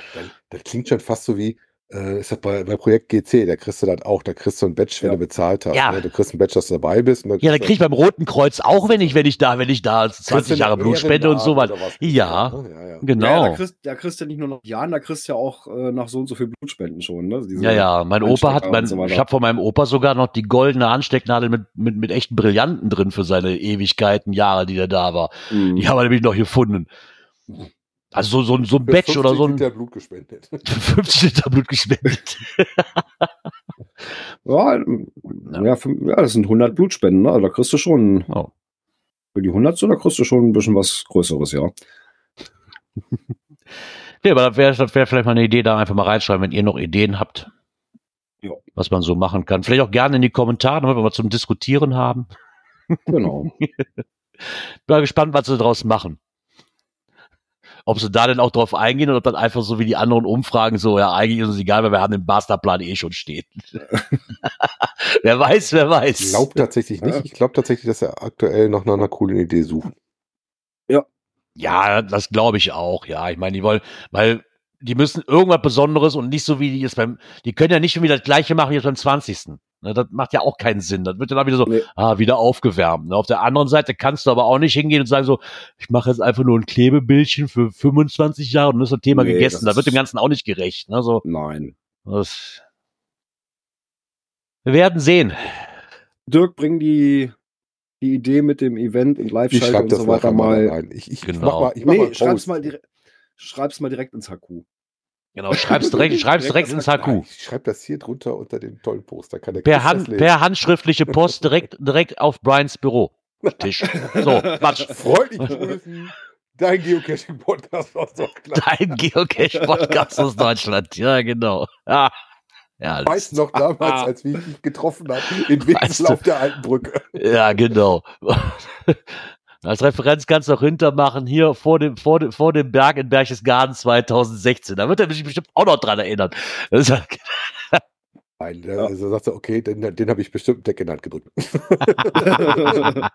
C: Das klingt schon fast so wie, äh, ist das bei, bei Projekt GC, da kriegst du das auch, da kriegst du ein Badge, wenn
B: Ja.
C: du bezahlt hast.
A: Ja.
C: Ne? Du kriegst ein Badge, dass du dabei bist. und dann
A: ja, dann
C: kriegst
A: krieg ich beim Roten Kreuz auch, wenn ich, wenn ich da, wenn ich da
C: du-
A: 20 Jahre Blutspende
C: einen
A: und so was. Ja.
C: Ne? ja, ja.
A: Genau.
B: Ja, da
A: Ja,
B: kriegst, da kriegst du nicht nur noch Jahren, da kriegst du ja auch äh, nach so und so viel Blutspenden schon. Ne? Diese
A: ja, Mein Opa hat, mein,
B: so
A: ich habe von meinem Opa sogar noch die goldene Anstecknadel mit, mit, mit echten Brillanten drin für seine Ewigkeiten, Jahre, die der da war.
B: Mhm.
A: Die haben wir nämlich noch gefunden. Also so, so, ein- so ein Badge oder so
C: 50
A: ein
C: Liter Blut gespendet.
A: 50 Liter Blut gespendet.
B: Ja, ähm, ja, für, ja, das sind 100 Blutspenden. Ne? Also da kriegst du schon,
A: Oh.
B: für die 100. da kriegst du schon ein bisschen was Größeres, ja.
A: Nee, aber das wäre wär vielleicht mal eine Idee, da einfach mal reinschreiben, wenn ihr noch Ideen habt,
B: Ja.
A: was man so machen kann. Vielleicht auch gerne in die Kommentare, damit wir mal zum Diskutieren haben.
B: Genau.
A: Bin mal gespannt, was sie daraus machen. Ob sie da denn auch drauf eingehen oder ob dann einfach so wie die anderen Umfragen so, ja, eigentlich ist es egal, weil wir haben den Masterplan eh schon stehen. wer weiß, wer weiß.
C: Ich glaube tatsächlich nicht.
B: Ja.
C: Ich glaube tatsächlich, dass er aktuell noch nach einer coolen Idee suchen.
A: Ja, das glaube ich auch, ja. Ich meine, die wollen, weil die müssen irgendwas Besonderes und nicht so wie die jetzt beim, die können ja nicht schon wieder das gleiche machen wie jetzt beim 20. Ne, das macht ja auch keinen Sinn. Das wird dann auch wieder so,
B: Nee.
A: ah, wieder aufgewärmt. Ne? Auf der anderen Seite kannst du aber auch nicht hingehen und sagen so, ich mache jetzt einfach nur ein Klebebildchen für 25 Jahre und dann ist das Thema
B: Nee,
A: gegessen.
B: das
A: Da wird dem Ganzen auch nicht gerecht. Ne? So,
B: Nein.
A: das, wir werden sehen.
B: Dirk, bring die, die Idee mit dem Event und
C: Ich
B: Live-Schaltung und
C: das
B: so weiter
C: mal
B: mal.
C: rein. Ich, ich, ich
A: Genau.
C: mach mal, ich mach mal
B: Nee,
C: einen
B: schreib's mal, direkt, schreib's mal direkt ins HQ.
A: Genau, schreib's direkt, schreib's direkt ins HQ.
C: Ich schreibe das hier drunter unter den tollen Post. Da kann der
A: Per, Hand, per handschriftliche Post direkt, direkt auf Brians Büro. Tisch. So, Quatsch.
C: Freundlich grüßen. Dein Geocaching-Podcast aus Deutschland.
A: Dein Geocache-Podcast aus Deutschland. Ja, genau. Ja, ja,
C: Weißt noch damals, als wir dich getroffen haben, in
A: du.
C: auf der alten Brücke.
A: ja genau. Als Referenz kannst du auch hintermachen, hier vor dem, vor dem, vor dem Berg in Berchtesgaden 2016. Da wird er sich bestimmt auch noch dran erinnern. Ja-
C: Nein, der- also sagst du, okay, den, den habe ich bestimmt Deck in die Hand gedrückt.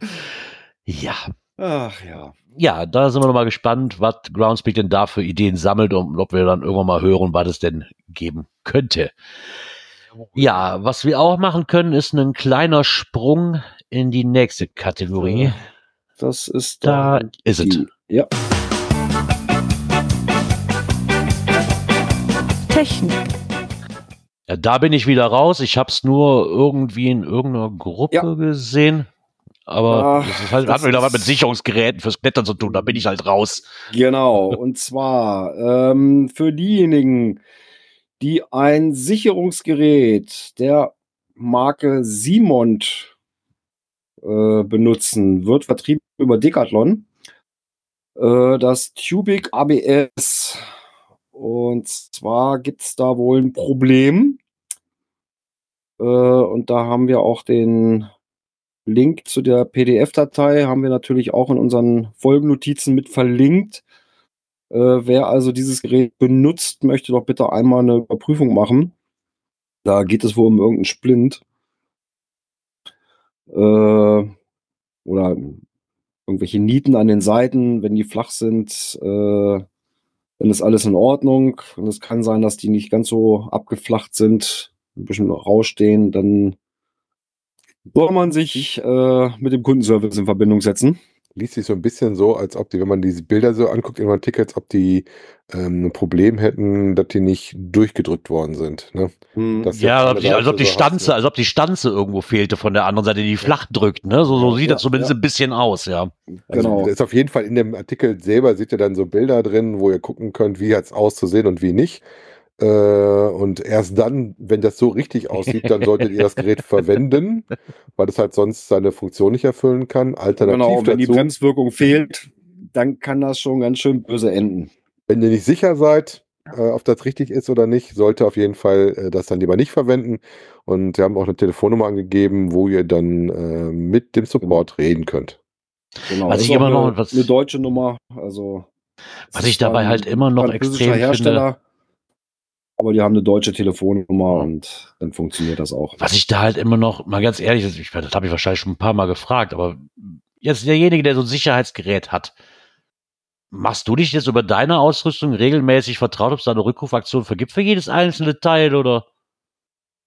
A: ja.
B: Ach ja.
A: Ja, da sind wir nochmal gespannt, was Groundspeak denn da für Ideen sammelt und ob wir dann irgendwann mal hören, was es denn geben könnte. Ja, was wir auch machen können, ist ein kleiner Sprung in die nächste Kategorie.
B: Das ist
A: Da ist es.
B: Ja.
E: Technik.
A: Ja, da bin ich wieder raus. Ich habe es nur irgendwie in irgendeiner Gruppe
B: Ja.
A: gesehen. Aber
B: Ach,
A: das ist halt,
B: das
A: hat wieder was mit Sicherungsgeräten fürs Klettern zu tun. Da bin ich halt raus.
B: Genau, und zwar ähm, für diejenigen, die ein Sicherungsgerät der Marke Simont äh, benutzen, wird vertrieben über Decathlon. Äh, das Tubic ABS. Und zwar gibt es da wohl ein Problem. Äh, und da haben wir auch den Link zu der PDF-Datei, haben wir natürlich auch in unseren Folgennotizen mit verlinkt. Äh, wer also dieses Gerät benutzt, möchte doch bitte einmal eine Überprüfung machen. Da geht es wohl um irgendeinen Splint. Äh, oder irgendwelche Nieten an den Seiten, wenn die flach sind, äh, dann ist alles in Ordnung. Und es kann sein, dass die nicht ganz so abgeflacht sind, ein bisschen rausstehen. Dann soll man sich äh, mit dem Kundenservice in Verbindung setzen.
C: Liest sich so ein bisschen so, als ob die, wenn man diese Bilder so anguckt in meinen Tickets, ob die ähm, ein Problem hätten, dass die nicht durchgedrückt worden sind. Ne? Das
A: Ja, als ob, die, als ob die
C: so hast,
A: Stanze,
C: ne?
A: als ob die Stanze irgendwo fehlte von der anderen Seite, die flach drückt, ne? So, so sieht
B: ja,
A: das zumindest
B: ja.
A: ein bisschen aus, ja.
C: Also
B: Genau.
C: ist auf jeden Fall in dem Artikel selber seht ihr dann so Bilder drin, wo ihr gucken könnt, wie hat's auszusehen und wie nicht. Äh, und erst dann, wenn das so richtig aussieht, dann solltet ihr das Gerät verwenden, weil das halt sonst seine Funktion nicht erfüllen kann. Alternativ
B: Genau, wenn die
C: dazu,
B: Bremswirkung fehlt, dann kann das schon ganz schön böse enden.
C: wenn ihr nicht sicher seid, äh, ob das richtig ist oder nicht, sollte auf jeden Fall äh, das dann lieber nicht verwenden. Und wir haben auch eine Telefonnummer angegeben, wo ihr dann äh, mit dem Support reden könnt.
B: Genau.
A: Was ich immer noch-
B: eine,
A: was-
B: eine deutsche Nummer, also
A: Was ich dabei halt immer noch extrem
B: Hersteller, aber die haben eine deutsche Telefonnummer und dann funktioniert das auch.
A: Was ich da halt immer noch, mal ganz ehrlich, das- ich, das habe ich wahrscheinlich schon ein paar Mal gefragt, aber jetzt derjenige, der so ein Sicherheitsgerät hat, machst du dich jetzt über deine Ausrüstung regelmäßig vertraut, ob es da eine Rückrufaktion vergibt für jedes einzelne Teil oder?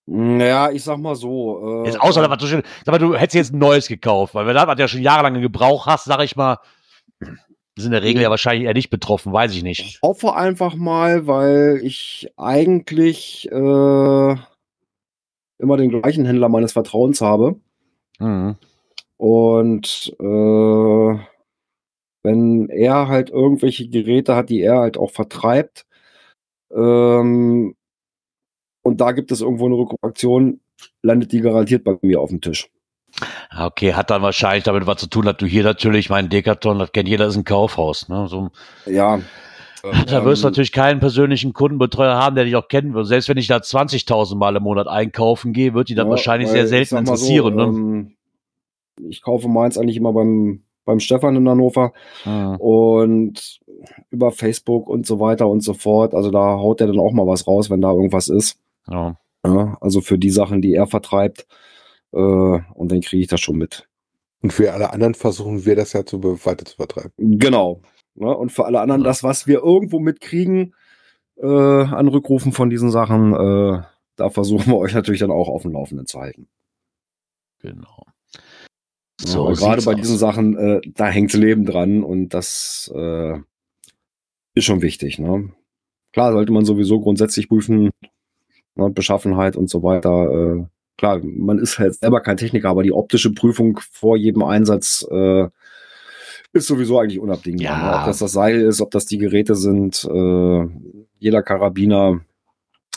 B: Naja, ich sag mal so. Äh,
A: Jetzt außer, was du, schon- sag mal, du hättest jetzt ein neues gekauft, weil wenn du das ja schon jahrelang in Gebrauch hast, sag ich mal, sind in der Regel ja wahrscheinlich eher nicht betroffen, weiß ich nicht.
B: Ich hoffe einfach mal, weil ich eigentlich äh, immer den gleichen Händler meines Vertrauens habe.
A: Mhm.
B: Und äh, wenn er halt irgendwelche Geräte hat, die er halt auch vertreibt, ähm, und da gibt es irgendwo eine Rückaktion, landet die garantiert bei mir auf dem Tisch.
A: Okay, hat dann wahrscheinlich damit was zu tun, dass du hier natürlich, mein Decathlon, das kennt jeder, ist ein Kaufhaus. Ne? So,
B: Ja.
A: da wirst du
B: ähm,
A: natürlich keinen persönlichen Kundenbetreuer haben, der dich auch kennen will. Selbst wenn ich da 20.000 Mal im Monat einkaufen gehe, wird die dann
B: ja,
A: wahrscheinlich sehr selten
B: mal so,
A: interessieren. ne?
B: ähm, ich kaufe meins eigentlich immer beim, beim Stefan in Hannover.
A: Mhm.
B: und über Facebook und so weiter und so fort. Also da haut er dann auch mal was raus, wenn da irgendwas ist.
A: Ja.
B: Ja, also für die Sachen, die er vertreibt. Äh, und dann kriege ich das schon mit.
C: Und für alle anderen versuchen wir das ja zu, weiter zu vertreiben.
B: Genau. Ne? Und für alle anderen,
A: Ja.
B: das, was wir irgendwo mitkriegen äh, an Rückrufen von diesen Sachen, äh, da versuchen wir euch natürlich dann auch auf dem Laufenden zu halten.
A: Genau.
B: So, Aber gerade bei
A: aus.
B: diesen Sachen, äh, da hängt Leben dran und das äh, ist schon wichtig. Ne? Klar sollte man sowieso grundsätzlich prüfen, ne, Beschaffenheit und so weiter. Äh, klar, man ist halt selber kein Techniker, aber die optische Prüfung vor jedem Einsatz äh, ist sowieso eigentlich unabdingbar.
A: Ja.
B: Ne? Ob das das Seil ist, ob das die Geräte sind, äh, jeder Karabiner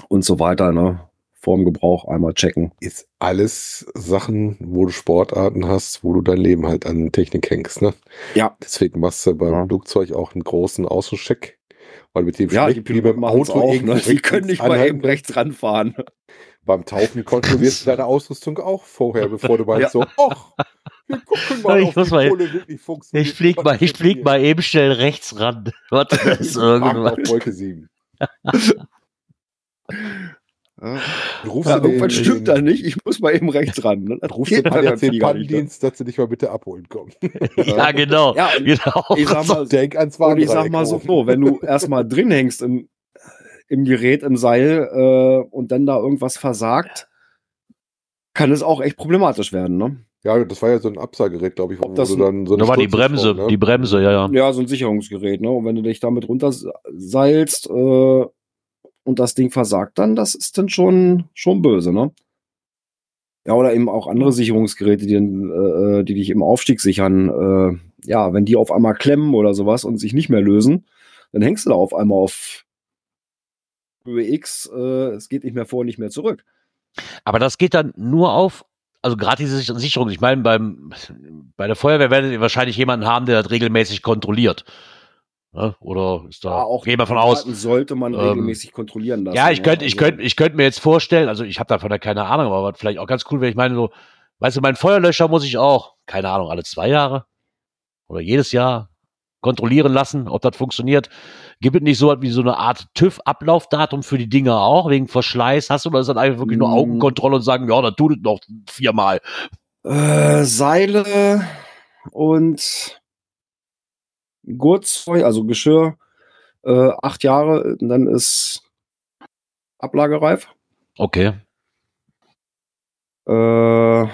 B: und so weiter. Ne? Vorm Gebrauch einmal checken.
C: Ist alles Sachen, wo du Sportarten hast, wo du dein Leben halt an Technik hängst, ne?
B: Ja.
C: Deswegen machst du beim
B: Ja.
C: Flugzeug auch einen großen Außencheck. Weil mit dem
B: Ja,
C: schmeckt
B: die Piloten machen auch. Ne? Die können nicht mal eben rechts ranfahren.
C: Beim Tauchen kontrollierst du deine Ausrüstung auch vorher, bevor du meinst
B: Ja.
C: so, ach, wir gucken mal,
A: Ich
C: ob
A: mal-
C: Pulle wirklich funktioniert.
A: Ich flieg mal, ich flieg mal eben schnell rechts ran. Warte, das ist irgendwas.
C: Wolke 7. Rufst
B: Ja,
C: du den,
B: irgendwas stimmt
C: den,
B: da nicht. Ich muss mal eben rechts ran. Ne? Das
C: Rufst du den
B: nicht, ne?
C: Pannendienst, dass sie dich mal bitte abholen kommen.
A: Ja, genau.
B: Ja,
A: genau.
B: ich sag mal,
C: Denk ans
B: und ich sag mal so, wenn du erstmal drin hängst im, im Gerät, im Seil äh, und dann da irgendwas versagt, kann es auch echt problematisch werden. Ne?
C: Ja, das war ja so ein Absagerät, glaube ich, wo
B: Ob das
C: dann so eine
A: da war die Bremse,
C: ne?
A: die Bremse, ja, ja.
B: Ja, so ein Sicherungsgerät. Ne? Und wenn du dich damit runterseilst äh, und das Ding versagt dann, das ist dann schon, schon böse. Ne? Ja, oder eben auch andere Sicherungsgeräte, die, dann, äh, die dich im Aufstieg sichern. Äh, ja, wenn die auf einmal klemmen oder sowas und sich nicht mehr lösen, dann hängst du da auf einmal auf Höhe X. Äh, es geht nicht mehr vor, nicht mehr zurück.
A: Aber das geht dann nur auf, also gerade diese Sich- Sicherung. Ich meine, beim, bei der Feuerwehr werdet ihr wahrscheinlich jemanden haben, der das regelmäßig kontrolliert. Ne? Oder ist da, gehen wir von aus.
B: Sollte man
A: ähm,
B: regelmäßig kontrollieren lassen.
A: Ja, ich könnte, ich
B: Also-
A: könnte, ich könnte mir jetzt vorstellen, also ich habe davon ja keine Ahnung, aber vielleicht auch ganz cool wäre, ich meine so, weißt du, mein Feuerlöscher muss ich auch, keine Ahnung, alle zwei Jahre oder jedes Jahr kontrollieren lassen, ob das funktioniert. Gibt es nicht so was wie so eine Art TÜV-Ablaufdatum für die Dinger auch, wegen Verschleiß? Hast du oder ist das einfach wirklich nur
B: Mm.
A: Augenkontrolle und sagen, ja, das tut es noch viermal?
B: Äh, Seile und Gurtzeug, also Geschirr, äh, acht Jahre, dann ist ablagereif.
A: Okay.
B: Äh,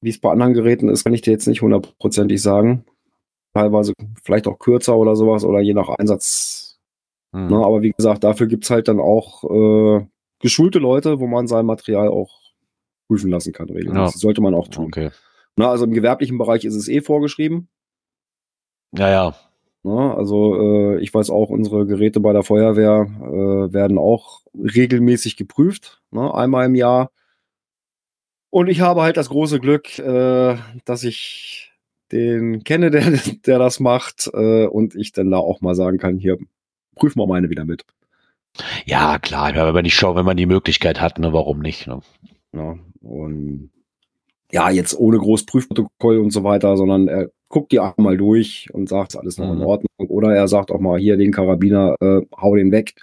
B: Wie es bei anderen Geräten ist, kann ich dir jetzt nicht hundertprozentig sagen. Teilweise vielleicht auch kürzer oder sowas oder je nach Einsatz.
A: Hm.
B: Ne? Aber wie gesagt, dafür gibt's halt dann auch äh, geschulte Leute, wo man sein Material auch prüfen lassen kann. Regelmäßig.
A: Ja.
B: Sollte man auch tun.
A: Okay.
B: Na, also im gewerblichen Bereich ist es eh vorgeschrieben.
A: Ja, ja.
B: Ne? Also äh, ich weiß auch, unsere Geräte bei der Feuerwehr äh, werden auch regelmäßig geprüft, ne? einmal im Jahr. Und ich habe halt das große Glück, äh, dass ich den kenne, der, der das macht äh, und ich dann da auch mal sagen kann, hier, prüf mal meine wieder mit.
A: Ja, klar, wenn man nicht schaut, wenn man die Möglichkeit hat, ne, warum nicht? Ne?
B: Ja, und ja, jetzt ohne groß Prüfprotokoll und so weiter, sondern er guckt die einmal durch und sagt, alles noch in
A: Mhm.
B: Ordnung. Oder er sagt auch mal, hier, den Karabiner, äh, hau den weg.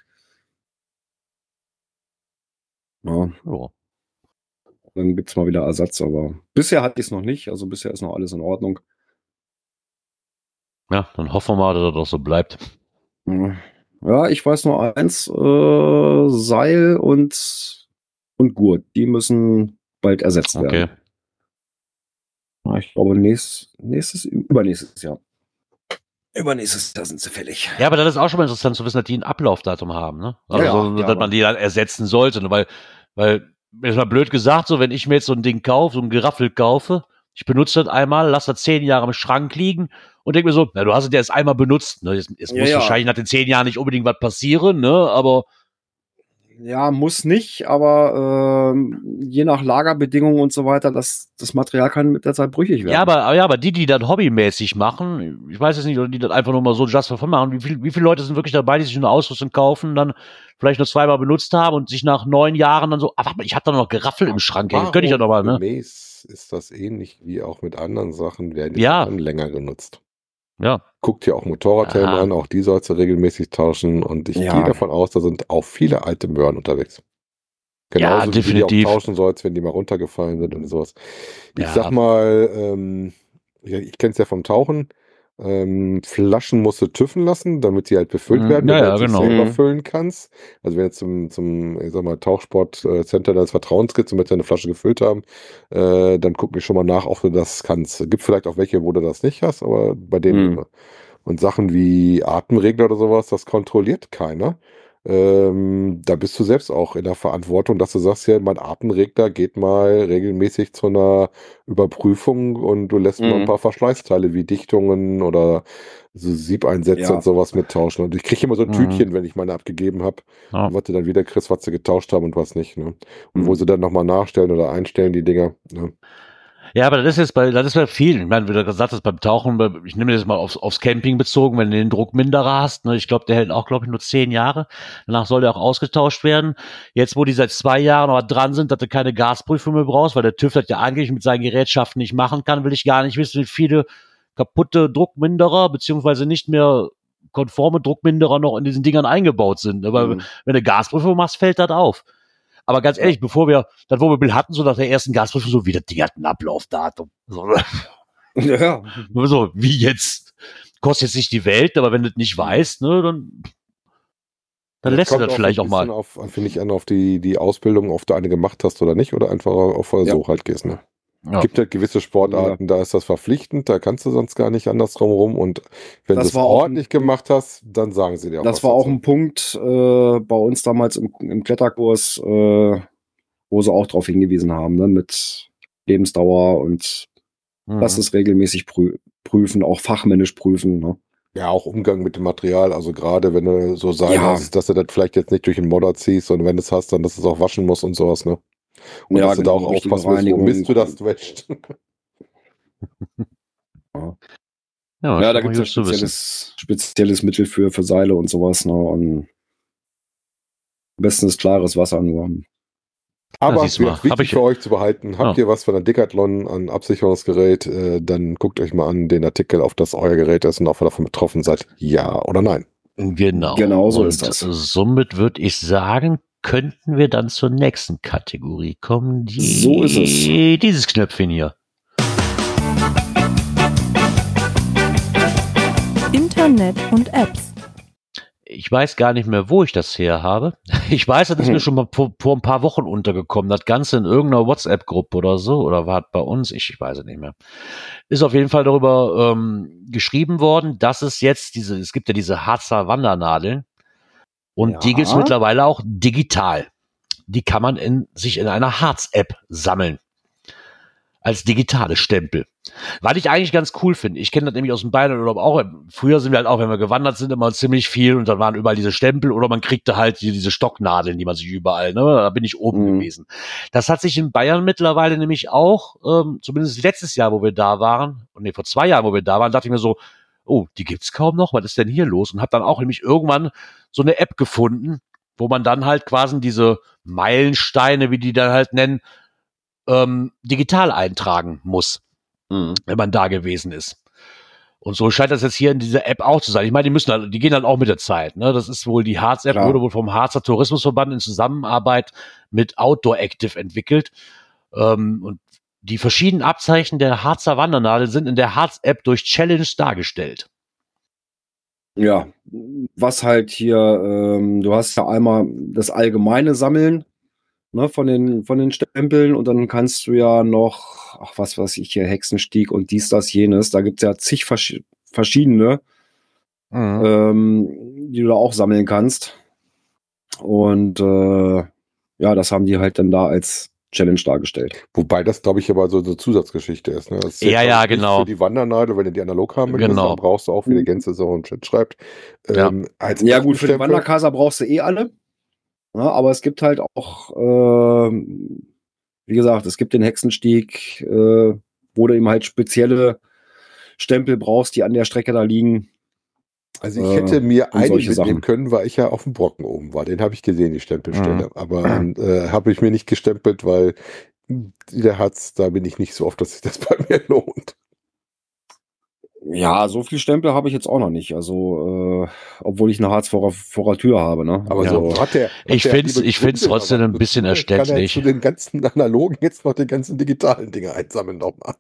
B: Ja,
A: Ja.
B: dann gibt's mal wieder Ersatz, aber bisher hatte ich es noch nicht, also bisher ist noch alles in Ordnung.
A: Ja, dann hoffen wir mal, dass das doch so bleibt.
B: Ja, ich weiß nur eins, äh, Seil und, und Gurt, die müssen bald ersetzt
A: Okay.
B: werden. Ja, Ich glaube, nächstes, nächstes, übernächstes Jahr. Übernächstes Jahr sind sie fällig.
A: Ja, aber das ist auch schon mal interessant zu wissen, dass die ein Ablaufdatum haben, ne? Also,
B: Ja,
A: so,
B: ja,
A: dass man die dann ersetzen sollte, ne? weil, weil, jetzt mal blöd gesagt, so, wenn ich mir jetzt so ein Ding kaufe, so ein Geraffel kaufe, ich benutze das einmal, lasse das zehn Jahre im Schrank liegen und denke mir so, na, du hast es ja erst einmal benutzt, ne? Es, es
B: Ja,
A: muss
B: ja.
A: wahrscheinlich nach den zehn Jahren nicht unbedingt was passieren, ne? Aber,
B: Ja, muss nicht, aber ähm, je nach Lagerbedingungen und so weiter, das, das Material kann mit der Zeit brüchig werden.
A: ja, aber, ja, aber die, die das hobbymäßig machen, ich weiß es nicht, oder die das einfach nur mal so just for fun machen, wie, viel, wie viele Leute sind wirklich dabei, die sich eine Ausrüstung kaufen, dann vielleicht nur zweimal benutzt haben und sich nach neun Jahren dann so, ah, warte mal, ich hatte da noch Geraffel im Schrank, ey, könnte ich ja noch mal, ne?
C: Gemäß ist das ähnlich wie auch mit anderen Sachen, werden die
A: Ja.
C: dann länger genutzt.
A: Ja.
C: Guck dir auch Motorradhelme an, auch die sollst du regelmäßig tauschen und ich
B: Ja.
C: gehe davon aus, da sind auch viele alte Möhren unterwegs.
A: Ja,
C: Genauso wie du die
A: definitiv.
C: auch tauschen sollst, wenn die mal runtergefallen sind und sowas. Ich
A: Ja.
C: sag mal, ähm, ich, ich kenne es ja vom Tauchen. Ähm, Flaschen musst du tüffen lassen, damit sie halt befüllt
A: Mhm,
C: werden,
A: ja,
C: damit
A: ja,
C: du sie
A: genau.
C: selber
B: Mhm.
C: füllen kannst. Also wenn du zum, zum ich sag mal, Tauchsport-Center deines Vertrauens gehst und möchtest eine Flasche gefüllt haben, äh, dann guck mich schon mal nach, ob du das kannst. Gibt vielleicht auch welche, wo du das nicht hast, aber bei denen
B: Mhm.
C: und Sachen wie Atemregler oder sowas, das kontrolliert keiner. Ähm, da bist du selbst auch in der Verantwortung, dass du sagst, ja, mein Atemregler geht mal regelmäßig zu einer Überprüfung und du lässt mal ein
B: Mhm.
C: paar Verschleißteile wie Dichtungen oder so Siebeinsätze
B: Ja.
C: und sowas mittauschen. Und ich kriege immer so ein
A: Mhm.
C: Tütchen, wenn ich meine abgegeben habe,
A: Ja.
C: was du dann wieder kriegst, was sie getauscht haben und was nicht. Ne? Und wo
B: Mhm.
C: sie dann nochmal nachstellen oder einstellen, die Dinger. Ne?
A: Ja, aber das ist jetzt bei, das ist bei vielen. Ich meine, wie du gesagt hast, beim Tauchen, ich nehme das mal aufs, aufs Camping bezogen, wenn du den Druckminderer hast, ne, ich glaube, der hält auch, glaube ich, nur zehn Jahre. Danach soll der auch ausgetauscht werden. Jetzt, wo die seit zwei Jahren aber dran sind, dass du keine Gasprüfung mehr brauchst, weil der TÜV das ja eigentlich mit seinen Gerätschaften nicht machen kann, will ich gar nicht wissen, wie viele kaputte Druckminderer, beziehungsweise nicht mehr konforme Druckminderer noch in diesen Dingern eingebaut sind. Aber
B: Mhm.
A: wenn du Gasprüfung machst, fällt das auf. Aber ganz ehrlich, bevor wir das Wohnmobil hatten, so nach der ersten Gasprüfung, so wie das Ding hat ein Ablaufdatum. So,
B: Ja.
A: so wie jetzt? Kostet jetzt nicht die Welt, aber wenn du das nicht weißt, ne, dann, dann lässt du das
C: auch
A: vielleicht auch mal.
C: Auf, finde ich, an auf die, die Ausbildung, ob du eine gemacht hast oder nicht, oder einfach auf Versuch halt gehst. Ne?
A: Ja.
C: gibt halt gewisse Sportarten, da ist das verpflichtend, da kannst du sonst gar nicht anders rum. Und wenn du es
B: auch
C: ordentlich gemacht hast, dann sagen sie dir auch
B: Das war auch
C: dazu.
B: ein Punkt äh, bei uns damals im, im Kletterkurs, äh, wo sie auch darauf hingewiesen haben, ne, mit Lebensdauer und
A: Mhm.
B: das ist regelmäßig prü prüfen, auch fachmännisch prüfen. Ne?
C: Ja, auch Umgang mit dem Material. Also gerade wenn du so sein
B: Ja.
C: hast, dass du das vielleicht jetzt nicht durch den Modder ziehst, sondern wenn du es hast, dann dass du es auch waschen musst und sowas, ne? Und
B: Ja,
C: dass du da
B: genau,
C: auch aufpassen musst, wo du das wäscht.
A: ja,
B: Ja, da gibt es ja spezielles, spezielles Mittel für, für Seile und sowas. Ne? Und am besten ist klares Wasser nur.
C: Aber wird wichtig
A: hab ich-
C: für euch zu behalten. Habt
A: Ja.
C: ihr was von der Decathlon an Absicherungsgerät, äh, dann guckt euch mal an den Artikel, auf das euer Gerät ist und ob ihr davon betroffen seid. Ja oder nein.
A: Genau.
B: Genau so
A: Und
B: ist das.
A: Somit würde ich sagen, könnten wir dann zur nächsten Kategorie kommen. Die,
B: So ist es.
A: Dieses Knöpfchen hier.
E: Internet und Apps.
A: Ich weiß gar nicht mehr, wo ich das her habe. Ich weiß, das ist mir schon mal vor, vor ein paar Wochen untergekommen. Das Ganze in irgendeiner WhatsApp-Gruppe oder so. Oder war es bei uns? Ich, ich weiß es nicht mehr. Ist auf jeden Fall darüber ähm, geschrieben worden, dass es jetzt diese, es gibt ja diese Harzer Wandernadeln. Und
B: Ja.
A: die gibt es mittlerweile auch digital. Die kann man in, sich in einer Harz-App sammeln. Als digitale Stempel. Was ich eigentlich ganz cool finde. Ich kenne das nämlich aus dem Bayernurlaub auch. Früher sind wir halt auch, wenn wir gewandert sind, immer ziemlich viel und dann waren überall diese Stempel oder man kriegte halt die, diese Stocknadeln, die man sich überall, ne? Da bin ich oben
B: Mhm.
A: gewesen. Das hat sich in Bayern mittlerweile nämlich auch, ähm, zumindest letztes Jahr, wo wir da waren, und nee, vor zwei Jahren, wo wir da waren, dachte ich mir so, oh, die gibt's kaum noch, was ist denn hier los? Und habe dann auch nämlich irgendwann so eine App gefunden, wo man dann halt quasi diese Meilensteine, wie die dann halt nennen, ähm, digital eintragen muss wenn man da gewesen ist. Und so scheint das jetzt hier in dieser App auch zu sein. Ich meine, die müssen halt, die gehen halt auch mit der Zeit. Ne? Das ist wohl die Harz-App, wurde wohl vom Harzer Tourismusverband in Zusammenarbeit mit Outdoor Active entwickelt. Ähm, und die verschiedenen Abzeichen der Harzer Wandernadel sind in der Harz-App durch Challenge dargestellt.
B: Ja, was halt hier, ähm, du hast ja einmal das allgemeine Sammeln ne, von, den, von den Stempeln und dann kannst du ja noch, ach was weiß ich hier, Hexenstieg und dies, das, jenes, da gibt's ja zig versch verschiedene, ähm, die du da auch sammeln kannst. Und äh, ja, das haben die halt dann da als Challenge dargestellt.
C: Wobei das, glaube ich, aber so eine Zusatzgeschichte ist. Ne? Das ist
A: Ja, ja, genau.
C: Für die Wandernadel, wenn du die analog haben möchtest,
A: Genau.
C: dann brauchst du auch, wie der Gänse so einen Chat schreibt.
A: Ja.
C: Ähm, als
B: Ja gut, für den Wanderkaser brauchst du eh alle. Ja, aber es gibt halt auch, ähm, wie gesagt, es gibt den Hexenstieg, äh, wo du eben halt spezielle Stempel brauchst, die an der Strecke da liegen.
C: Also ich
B: Äh,
C: hätte mir
B: und
C: einen mitnehmen
B: Sachen.
C: können, weil ich ja auf dem Brocken oben war. Den habe ich gesehen, die Stempelstelle.
A: Mhm.
C: Aber äh, habe ich mir nicht gestempelt, weil der hat's, da bin ich nicht so oft, dass sich das bei mir lohnt.
B: Ja, so viel Stempel habe ich jetzt auch noch nicht. Also, äh, obwohl ich eine Harz vor, vor der Tür habe. Ne?
C: Aber
A: Ja.
C: so hat der. hat
A: Ich find's
C: Kunde
A: trotzdem ein bisschen
C: Kann er
A: erständlich.
C: zu den ganzen analogen jetzt noch die ganzen digitalen Dinge einsammeln nochmal.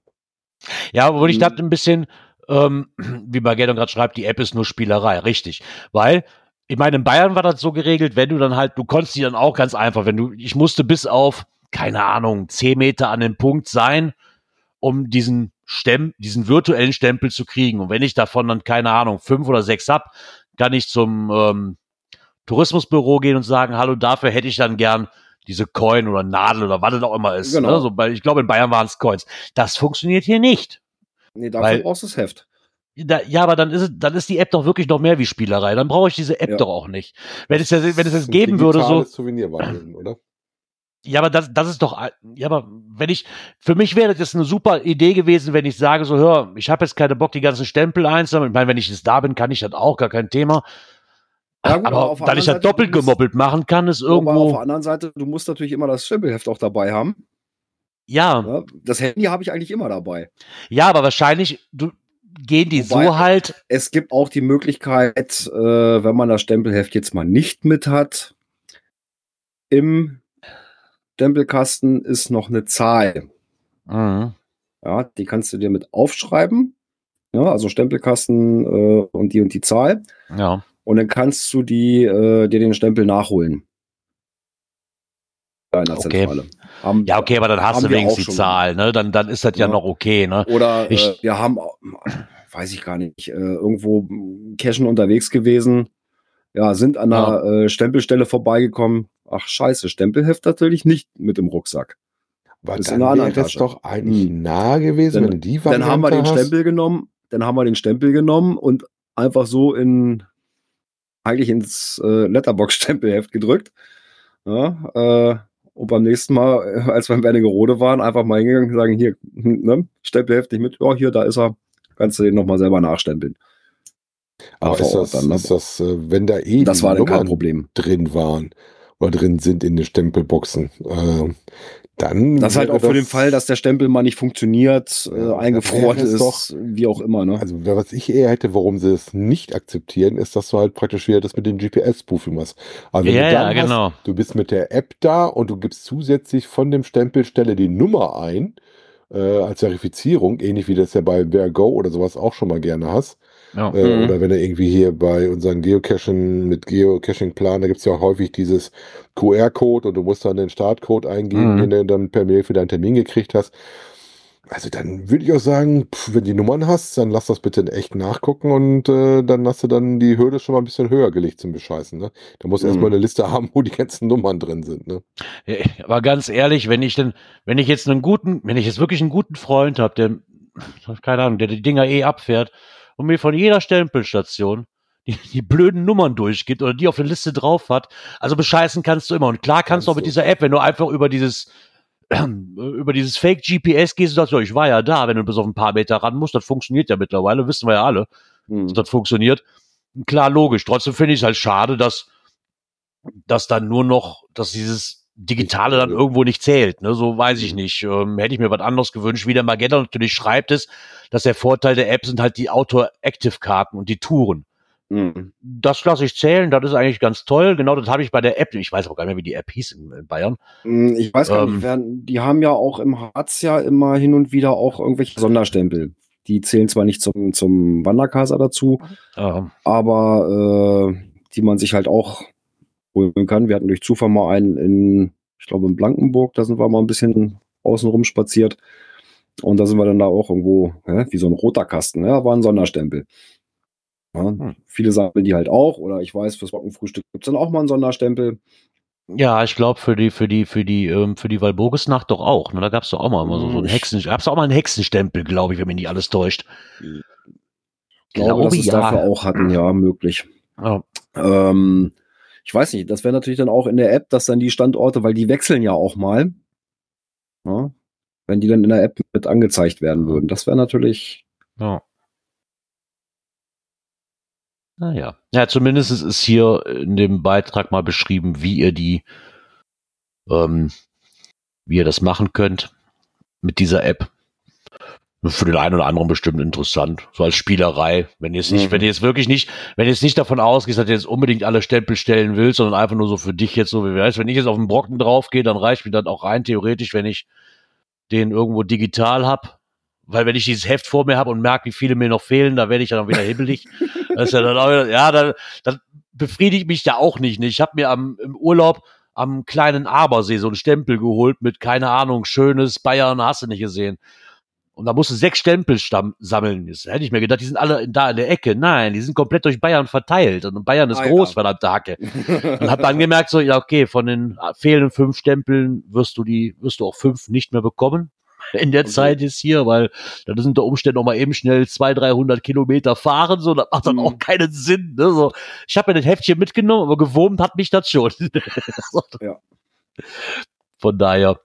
A: Ja, aber ich
B: Mhm.
A: dachte ein bisschen, ähm, wie Mageddon gerade schreibt, die App ist nur Spielerei, richtig. Weil, ich meine, in Bayern war das so geregelt, wenn du dann halt, du konntest die dann auch ganz einfach, wenn du, ich musste bis auf, keine Ahnung, 10 Meter an dem Punkt sein, um diesen Stem, diesen virtuellen Stempel zu kriegen. Und wenn ich davon dann, keine Ahnung, fünf oder sechs hab, kann ich zum ähm, Tourismusbüro gehen und sagen, hallo, dafür hätte ich dann gern diese Coin oder Nadel oder was es auch immer ist.
B: Genau.
A: Ne? So, weil ich glaube, in Bayern waren es Coins. Das funktioniert hier nicht.
B: Nee, dafür
A: Weil-
B: brauchst du das Heft.
A: Da, ja, aber dann ist, dann ist die App doch wirklich noch mehr wie Spielerei. Dann brauche ich diese App
B: Ja.
A: doch auch nicht. Wenn es, wenn es
C: Das
A: geben würde, so,
C: Souvenirwahnsinn, oder?
A: ja, aber das, das ist doch, ja, aber wenn ich, für mich wäre das eine super Idee gewesen, wenn ich sage, so, hör, ich habe jetzt keine Bock, die ganzen Stempel einzusammeln. Ich meine, wenn ich jetzt da bin, kann ich das auch, gar kein Thema.
B: Ja, gut, aber
A: aber dass ich das
B: Seite,
A: doppelt gemoppelt machen kann, ist
B: Aber auf
A: irgendwo,
B: der anderen Seite, du musst natürlich immer das Stempelheft auch dabei haben.
A: Ja,
B: Ja, das Handy habe ich eigentlich immer dabei.
A: ja, aber wahrscheinlich, du, gehen die
B: Wobei-
A: so halt,
B: Es gibt auch die Möglichkeit, äh, wenn man das Stempelheft jetzt mal nicht mit hat, im Stempelkasten ist noch eine Zahl.
A: Mhm.
B: Ja, die kannst du dir mit aufschreiben. Ja, also Stempelkasten äh, und die und die Zahl.
A: ja,
B: Und dann kannst du die, äh, dir den Stempel nachholen. Da in der
A: Okay.
B: Zentrale. Haben,
A: ja, okay, aber dann hast du wenigstens die Zahl, ne? Dann, dann ist das ja,
B: Ja.
A: noch okay, ne?
B: Oder äh,
A: Ich-
B: wir haben, äh, weiß ich gar nicht, äh, irgendwo Cashen unterwegs gewesen. Ja, sind an einer äh, Stempelstelle vorbeigekommen. Ach scheiße, Stempelheft natürlich nicht mit im Rucksack.
C: Aber
B: Ist
C: dann wäre das
B: Tasche.
C: doch eigentlich
B: Hm.
C: nah gewesen,
B: Dann-
C: wenn du die
B: Dann haben wir den
C: hast.
B: Stempel genommen, dann haben wir den Stempel genommen und einfach so in eigentlich ins äh, Letterbox-Stempelheft gedrückt. Ja, äh, und beim nächsten Mal, äh, als wir in Wernigerode waren, einfach mal hingegangen und sagen, hier, hm, ne, Stempelheft nicht mit, ja, hier, da ist er. Kannst du den nochmal selber nachstempeln.
C: Aber ist das,
B: dann, ne?
C: ist das äh, wenn da eh
B: Das war kein Problem.
C: drin waren oder drin sind in den Stempelboxen, äh, dann
B: Das ist halt auch für den Fall, dass der Stempel mal nicht funktioniert, äh, eingefroren ist,
C: doch-
B: wie auch immer. Ne?
C: Also, was ich eher hätte, warum sie es nicht akzeptieren, ist, dass du halt praktisch wieder das mit dem GPS-Spoofing machst. Also,
A: Ja,
C: du
A: ja,
C: dann hast,
A: genau.
C: du bist mit der App da und du gibst zusätzlich von dem Stempelstelle die Nummer ein, äh, als Verifizierung, ähnlich wie das ja bei Bear Go oder sowas auch schon mal gerne hast.
A: Ja.
C: Äh,
B: Mhm.
C: Oder wenn du irgendwie hier bei unseren Geocaching mit Geocaching-Plan, da gibt es ja auch häufig dieses QR-Code und du musst dann den Startcode eingeben,
A: Mhm.
C: den du dann per Mail für deinen Termin gekriegt hast. Also dann würde ich auch sagen, pff, wenn du die Nummern hast, dann lass das bitte in echt nachgucken und äh, dann hast du dann die Hürde schon mal ein bisschen höher gelegt zum Bescheißen. Ne? Da musst du
B: Mhm.
C: erstmal eine Liste haben, wo die ganzen Nummern drin sind. Ne?
A: Ja, Aber ganz ehrlich, wenn ich denn, wenn ich jetzt einen guten, wenn ich jetzt wirklich einen guten Freund habe, der, keine Ahnung, der die Dinger eh abfährt und mir von jeder Stempelstation die, die blöden Nummern durchgibt oder die auf der Liste drauf hat, also bescheißen kannst du immer. Und klar kannst,
C: Kannst
A: du auch mit dieser App, wenn du einfach über dieses über dieses Fake GPS gehst und sagst, ja, ich war ja da, wenn du bis auf ein paar Meter ran musst, das funktioniert ja mittlerweile, wissen wir ja alle
B: Hm.
A: dass das funktioniert. Klar, logisch. Trotzdem finde ich es halt schade, dass, dass dann nur noch, dass dieses Digitale dann irgendwo nicht zählt. Ne? So weiß ich nicht. Ähm, hätte ich mir was anderes gewünscht. Wie der Magenta natürlich schreibt es, dass der Vorteil der App sind halt die Outdoor-Active-Karten und die Touren.
B: Hm.
A: Das lasse ich zählen, das ist eigentlich ganz toll. Genau das habe ich bei der App. Ich weiß auch gar nicht mehr, wie die App hieß in, in Bayern.
B: Hm, Ich weiß gar
A: Ähm.
B: nicht, wer, die haben ja auch im Harz ja immer hin und wieder auch irgendwelche Sonderstempel. Die zählen zwar nicht zum, zum Wanderkaser dazu,
A: Ähm,
B: aber äh, die man sich halt auch holen kann. Wir hatten durch Zufall mal einen in, ich glaube in Blankenburg, da sind wir mal ein bisschen außen rum spaziert. Und da sind wir dann da auch irgendwo, hä, wie so ein roter Kasten, ja, war ein Sonderstempel. Ja,
A: Hm.
B: Viele sammeln die halt auch, oder ich weiß, fürs Wochenfrühstück gibt es dann auch mal einen Sonderstempel.
A: ja, ich glaube für die, für die, für die, ähm, für die Walburgisnacht doch auch. Ne? Da gab es doch auch mal so, so einen
B: Ich-
A: Hexen, gab's auch mal einen Hexenstempel, glaube ich, wenn mich nicht alles täuscht.
B: Ich glaube, dass es dafür auch hatten, ja, möglich.
A: Ja.
B: Ähm, ich weiß nicht, das wäre natürlich dann auch in der App, dass dann die Standorte, weil die wechseln ja auch mal, ja, wenn die dann in der App mit angezeigt werden würden. Das wäre natürlich,
A: Ja. Naja. Ja, zumindest ist hier in dem Beitrag mal beschrieben, wie ihr die, ähm, wie ihr das machen könnt mit dieser App. Für den einen oder anderen bestimmt interessant. So als Spielerei. Wenn ihr es nicht,
B: Mhm.
A: wenn ihr jetzt wirklich nicht, wenn ihr jetzt nicht davon ausgeht, dass ihr jetzt unbedingt alle Stempel stellen willst, sondern einfach nur so für dich jetzt so, wie weißt, wenn ich jetzt auf den Brocken draufgehe, dann reicht mir das auch rein theoretisch, wenn ich den irgendwo digital hab Weil wenn ich dieses Heft vor mir habe und merke, wie viele mir noch fehlen, da werde ich dann wieder hibbelig. das ist ja dann auch ja, dann, dann befriedigt mich da auch nicht. Ich habe mir am, im Urlaub am kleinen Abersee so einen Stempel geholt mit, keine Ahnung, schönes Bayern, hast du nicht gesehen. Und da musste sechs Stempel sammeln. Das hätte ich mir gedacht, die sind alle da in der Ecke. Nein, die sind komplett durch Bayern verteilt. Und Bayern ist
B: Ah,
A: groß,
B: ja.
A: verdammte Hacke. Und hab dann gemerkt, so, ja, okay, von den fehlenden fünf Stempeln wirst du die, wirst du auch fünf nicht mehr bekommen. In der
B: Okay.
A: Zeit ist hier, weil da sind der Umstände noch mal eben schnell 200, 300 Kilometer fahren, so, das macht dann
B: Mhm.
A: auch keinen Sinn, ne, so. Ich habe mir das Heftchen mitgenommen, aber gewurmt hat mich das schon.
B: Ja.
A: Von daher,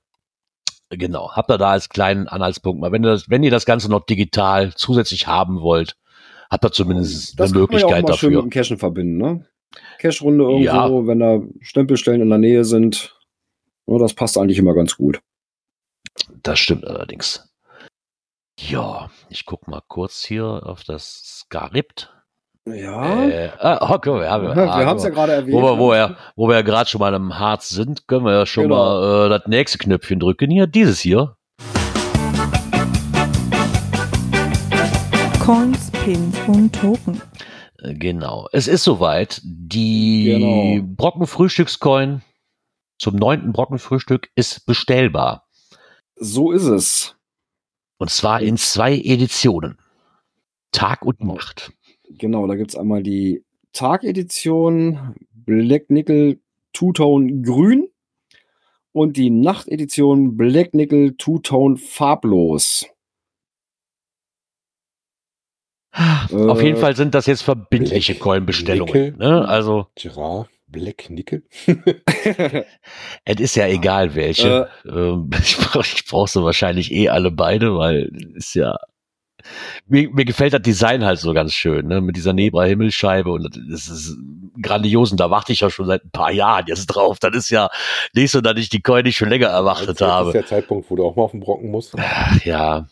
A: genau, habt ihr da als kleinen Anhaltspunkt mal. Wenn ihr das, wenn ihr das Ganze noch digital zusätzlich haben wollt, habt ihr zumindest
B: das
A: eine
B: man ja auch
A: Möglichkeit
B: mal schön mit
A: dafür.
B: dem Cashen verbinden, ne? Cache-Runde irgendwo,
A: Ja.
B: wenn da Stempelstellen in der Nähe sind. Ja, das passt eigentlich immer ganz gut.
A: Das stimmt allerdings. Ja, ich guck mal kurz hier auf das Skaript.
B: Ja.
A: Äh, ah, okay, wir haben,
B: Ja, wir
A: ah,
B: haben es ja gerade erwähnt.
A: wo wir, wo
B: ne?
A: wir, wo wir ja gerade schon mal im Harz sind, können wir ja schon
B: Genau.
A: mal äh, das nächste Knöpfchen drücken. Hier, dieses hier.
E: Coins, Pins und Token.
A: Äh, Genau. Es ist soweit. Die
B: Genau.
A: Brockenfrühstückscoin zum neunten Brockenfrühstück ist bestellbar.
B: So ist es.
A: Und zwar in zwei Editionen. Tag und Nacht.
B: Genau, da gibt's einmal die Tagedition Black Nickel Two-Tone Grün und die Nachtedition Black Nickel Two-Tone Farblos.
A: Auf
B: Äh,
A: jeden Fall sind das jetzt verbindliche Coin-Bestellungen. Ne? Also,
C: Girard, Black Nickel.
A: es ist ja egal welche. Ähm, ich brauche brauch so wahrscheinlich eh alle beide, weil ist ja. Mir, mir gefällt das Design halt so ganz schön, ne? Mit dieser Nebra-Himmelscheibe und das ist grandios und da warte ich ja schon seit ein paar Jahren jetzt drauf. Das ist ja nicht so, dass ich die Coin nicht schon länger erwartet
C: Das ist
A: habe.
C: der Zeitpunkt, wo du auch mal auf den Brocken musst.
A: Ach, ja,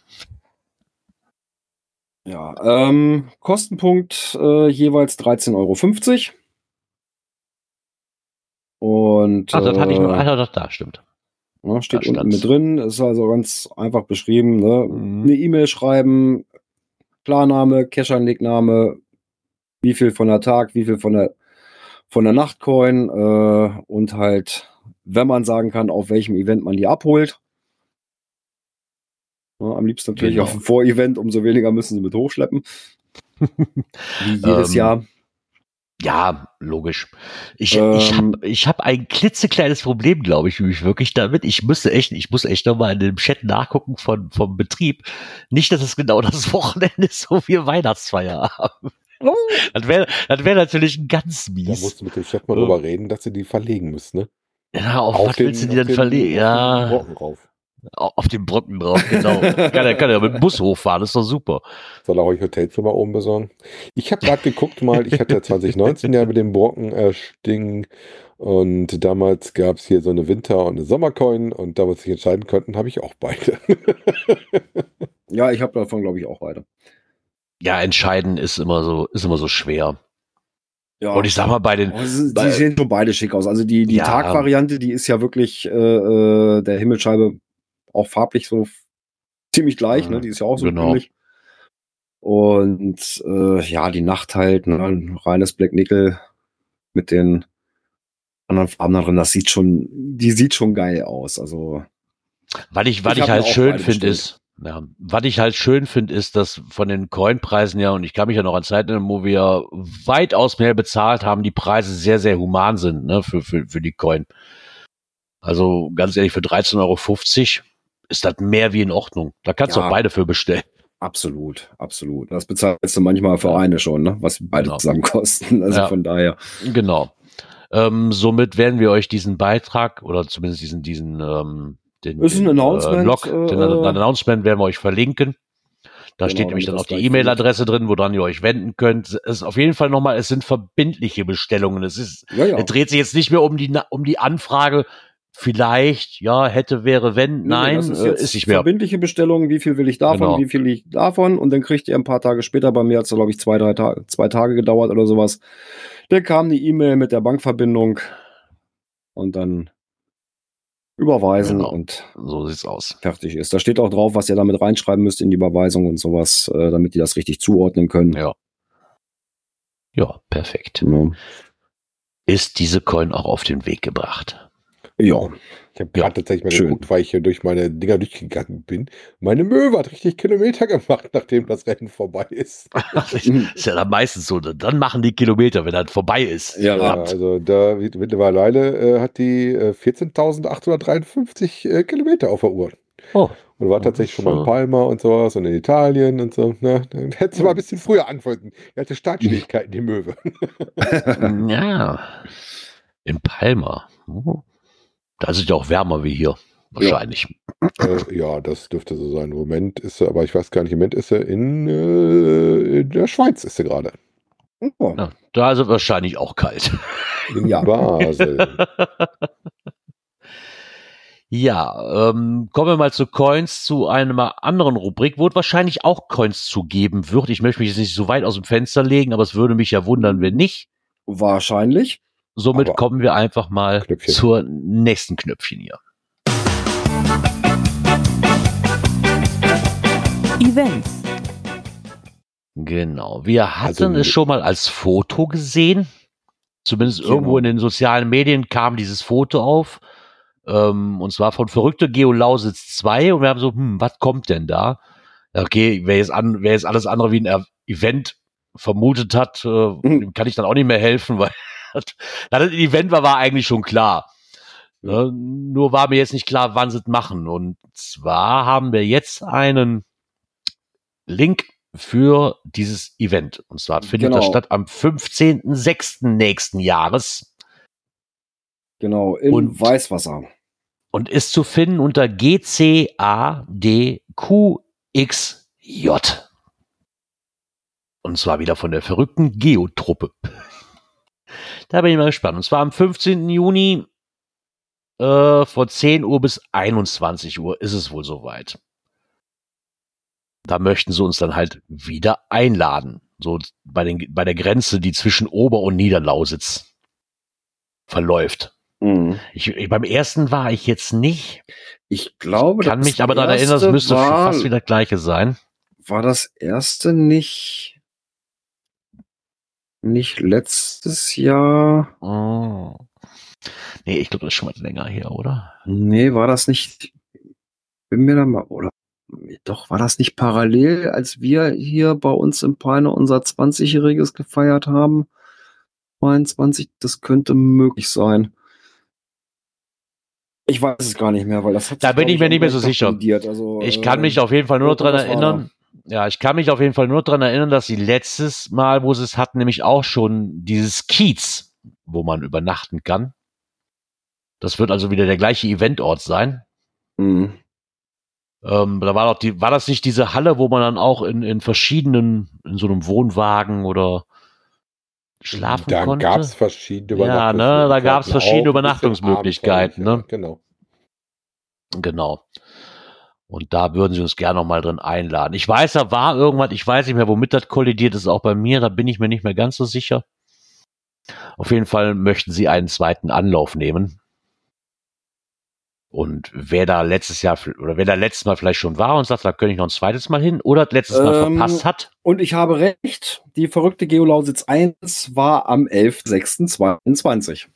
B: Ja, ähm, Kostenpunkt äh, jeweils 13,50 Euro. Und
A: Ach, das hatte ich noch.
B: äh,
A: Ach, das da, stimmt.
B: Ja, steht
A: da
B: unten mit drin, ist also ganz einfach beschrieben. Ne?
A: Mhm.
B: Eine E-Mail schreiben, Klarname, Cache-Anlegname, wie viel von der Tag, wie viel von der von der Nachtcoin äh, und halt, wenn man sagen kann, auf welchem Event man die abholt. Ja, am liebsten natürlich
A: Genau.
B: auf dem Vorevent, umso weniger müssen sie mit hochschleppen. Wie jedes
A: Ähm,
B: Jahr.
A: Ja, logisch. Ich, ich
B: Ähm,
A: habe ich hab ein klitzekleines Problem, glaube ich, nämlich wirklich damit. Ich müsste echt, ich muss echt nochmal in dem Chat nachgucken von, vom Betrieb. Nicht, dass es genau das Wochenende ist, wo wir Weihnachtsfeier haben. Das wäre das wär natürlich ganz
C: Da
A: mies.
C: musst du mit dem Chef mal
A: Ja.
C: drüber reden, dass sie die verlegen müssen, ne?
A: Ja, auf, was willst du die
C: auf
A: denn
C: den-
A: verlegen?
C: auf den
A: Ja, auf den Brocken drauf, genau. kann, er, kann er mit dem Bus hochfahren, ist doch super.
C: Soll er euch Hotelzimmer oben besorgen? Ich habe gerade geguckt mal, ich hatte 2019 ja mit dem Brocken äh, Sting und damals gab es hier so eine Winter- und eine Sommercoin und da wir sich entscheiden konnten, habe ich auch beide.
B: Ja, ich habe davon, glaube ich, auch weiter.
A: Ja, entscheiden ist immer so, ist immer so schwer.
B: Ja.
A: Und ich sag mal, bei den,
B: Oh, sie,
A: bei-
B: die sehen schon beide schick aus. Also die, die
A: Ja.
B: Tagvariante, die ist ja wirklich äh, äh, der Himmelscheibe auch farblich so ziemlich gleich,
A: Ja,
B: ne? Die ist ja auch so
A: genau.
B: ähnlich. Und äh, ja, die Nacht halt, ne? ein reines Black Nickel mit den anderen Farben drin, das sieht schon, die sieht schon geil aus. Also
A: Was ich, was
B: Ich
A: ich, halt schön finde, ist, ja, was ich halt schön finde, ist, dass von den Coinpreisen ja, und ich kann mich ja noch an Zeiten erinnern, wo wir weitaus mehr bezahlt haben, die Preise sehr, sehr human sind, ne, für, für, für die Coin. Also ganz ehrlich, für 13,50 Euro ist das mehr wie in Ordnung. Da kannst du
B: Ja.
A: auch beide für bestellen.
B: absolut, absolut. Das bezahlst du manchmal für eine schon, ne? Was beide
A: Genau.
B: zusammen kosten. Also
A: Ja.
B: von daher.
A: Genau. Ähm, somit werden wir euch diesen Beitrag oder zumindest diesen, diesen, ähm, den,
B: Ist ein
A: den,
B: Announcement,
A: äh, Blog,
B: äh,
A: den, den Announcement werden wir euch verlinken. Da
B: Genau,
A: steht nämlich dann auch die E-Mail-Adresse drin, woran ihr euch wenden könnt. Es ist auf jeden Fall nochmal, es sind verbindliche Bestellungen. Es ist,
B: Ja, ja.
A: es dreht sich jetzt nicht mehr um die, um die Anfrage, vielleicht, ja, hätte, wäre, wenn, nein,
B: das ist,
A: äh,
B: jetzt
A: ist nicht mehr.
B: verbindliche Bestellung, wie viel will ich davon,
A: Genau.
B: wie viel ich davon und dann kriegt ihr ein paar Tage später, bei mir hat es glaube ich zwei, drei Tage, zwei Tage gedauert oder sowas, dann kam die E-Mail mit der Bankverbindung und dann überweisen
A: Genau.
B: und
A: So sieht's aus.
B: fertig ist. Da steht auch drauf, was ihr damit reinschreiben müsst in die Überweisung und sowas, äh, damit die das richtig zuordnen können.
A: Ja. Ja, perfekt.
B: Ja.
A: Ist diese Coin auch auf den Weg gebracht?
B: Ja.
C: Ich habe
A: Ja,
C: gerade tatsächlich mal
B: schön.
C: geguckt, weil ich hier durch meine Dinger durchgegangen bin. Meine Möwe hat richtig Kilometer gemacht, nachdem das Rennen vorbei ist.
A: ist ja dann meistens so. Dann machen die Kilometer, wenn das vorbei ist.
B: Ja,
C: Ja, also da mittlerweile äh, hat die äh, 14.853 äh, Kilometer auf der Uhr.
A: Oh.
C: Und war tatsächlich schon mal in. Palma und sowas und in Italien und so. Ne? Dann hätte sie mal ein bisschen früher anfangen. Die hatte Startschwierigkeiten, die Möwe.
A: Ja. In Palma. Oh. Da ist es ja auch wärmer wie hier. Wahrscheinlich.
C: äh, ja, das dürfte so sein. Im Moment ist sie, aber ich weiß gar nicht, im Moment ist sie in, äh, in der Schweiz ist sie gerade.
B: Oh,
A: Ja, da ist es wahrscheinlich auch kalt.
C: In
B: Ja.
C: Basel.
A: Ja, ähm, kommen wir mal zu Coins, zu einer anderen Rubrik, wo es wahrscheinlich auch Coins zu geben wird. Ich möchte mich jetzt nicht so weit aus dem Fenster legen, aber es würde mich ja wundern, wenn nicht.
B: wahrscheinlich.
A: Somit
C: Aber-
A: kommen wir einfach mal
C: Knöpfchen.
A: zur nächsten Knöpfchen hier.
E: Events.
A: Genau. Wir hatten
C: Also-
A: es schon mal als Foto gesehen. Zumindest
B: Genau.
A: irgendwo in den sozialen Medien kam dieses Foto auf. Ähm, und zwar von Verrückte Geo Lausitz 2. Und wir haben so, hm, was kommt denn da? Okay, wer jetzt, an, wer jetzt alles andere wie ein Event vermutet hat, äh, dem kann ich dann auch nicht mehr helfen, weil da das Event war, war eigentlich schon klar. Ne? Nur war mir jetzt nicht klar, wann sie es machen. Und zwar haben wir jetzt einen Link für dieses Event. Und zwar findet das
B: Genau.
A: statt am 15.06. nächsten Jahres
B: Genau, in
A: Und-
B: Weißwasser.
A: und ist zu finden unter GCADQXJ. Und zwar wieder von der verrückten Geotruppe. Da bin ich mal gespannt. Und zwar am 15. Juni äh, von 10 Uhr bis 21 Uhr ist es wohl soweit. Da möchten sie uns dann halt wieder einladen. So bei, den, bei der Grenze, die zwischen Ober- und Niederlausitz verläuft.
B: Mhm.
A: Ich, ich, beim ersten war ich jetzt nicht.
B: Ich glaube,
A: Kann
B: das
A: mich aber daran erinnern, es müsste
B: war,
A: fast wieder das gleiche sein.
B: war das erste nicht nicht letztes Jahr?
A: Oh. Nee, ich glaube, das ist schon mal länger her, oder?
B: Nee, war das nicht bin mir da mal oder doch war das nicht parallel, als wir hier bei uns im Peine unser 20-jähriges gefeiert haben? 22, das könnte möglich sein. Ich weiß es gar nicht mehr, weil das hat
A: Da bin ich mir nicht mehr so sicher.
B: Also,
A: Ich
B: äh,
A: kann mich auf jeden Fall nur noch
B: war
A: erinnern. Ja, ich kann mich auf jeden Fall nur dran erinnern, dass sie letztes Mal, wo sie es hatten, nämlich auch schon dieses Kiez, wo man übernachten kann. Das wird also wieder der gleiche Eventort sein.
B: Mhm.
A: Ähm, da war doch die, war das nicht diese Halle, wo man dann auch in, in verschiedenen, in so einem Wohnwagen oder schlafen
C: da
A: konnte?
C: gab es verschiedene
A: Ja, ne, da gab's
C: Auch
A: verschiedene Übernachtungsmöglichkeiten, ne?
C: Genau.
A: Genau. Und da würden sie uns gerne noch mal drin einladen. Ich weiß, da war irgendwas, ich weiß nicht mehr, womit das kollidiert ist, auch bei mir, da bin ich mir nicht mehr ganz so sicher. Auf jeden Fall möchten sie einen zweiten Anlauf nehmen. Und wer da letztes Jahr oder wer da letztes Mal vielleicht schon war und sagt, da könnte ich noch ein zweites Mal hin oder letztes Mal
B: Ähm,
A: verpasst hat,
B: Und ich habe recht, die verrückte Geolausitz 1 war am 11.06.22.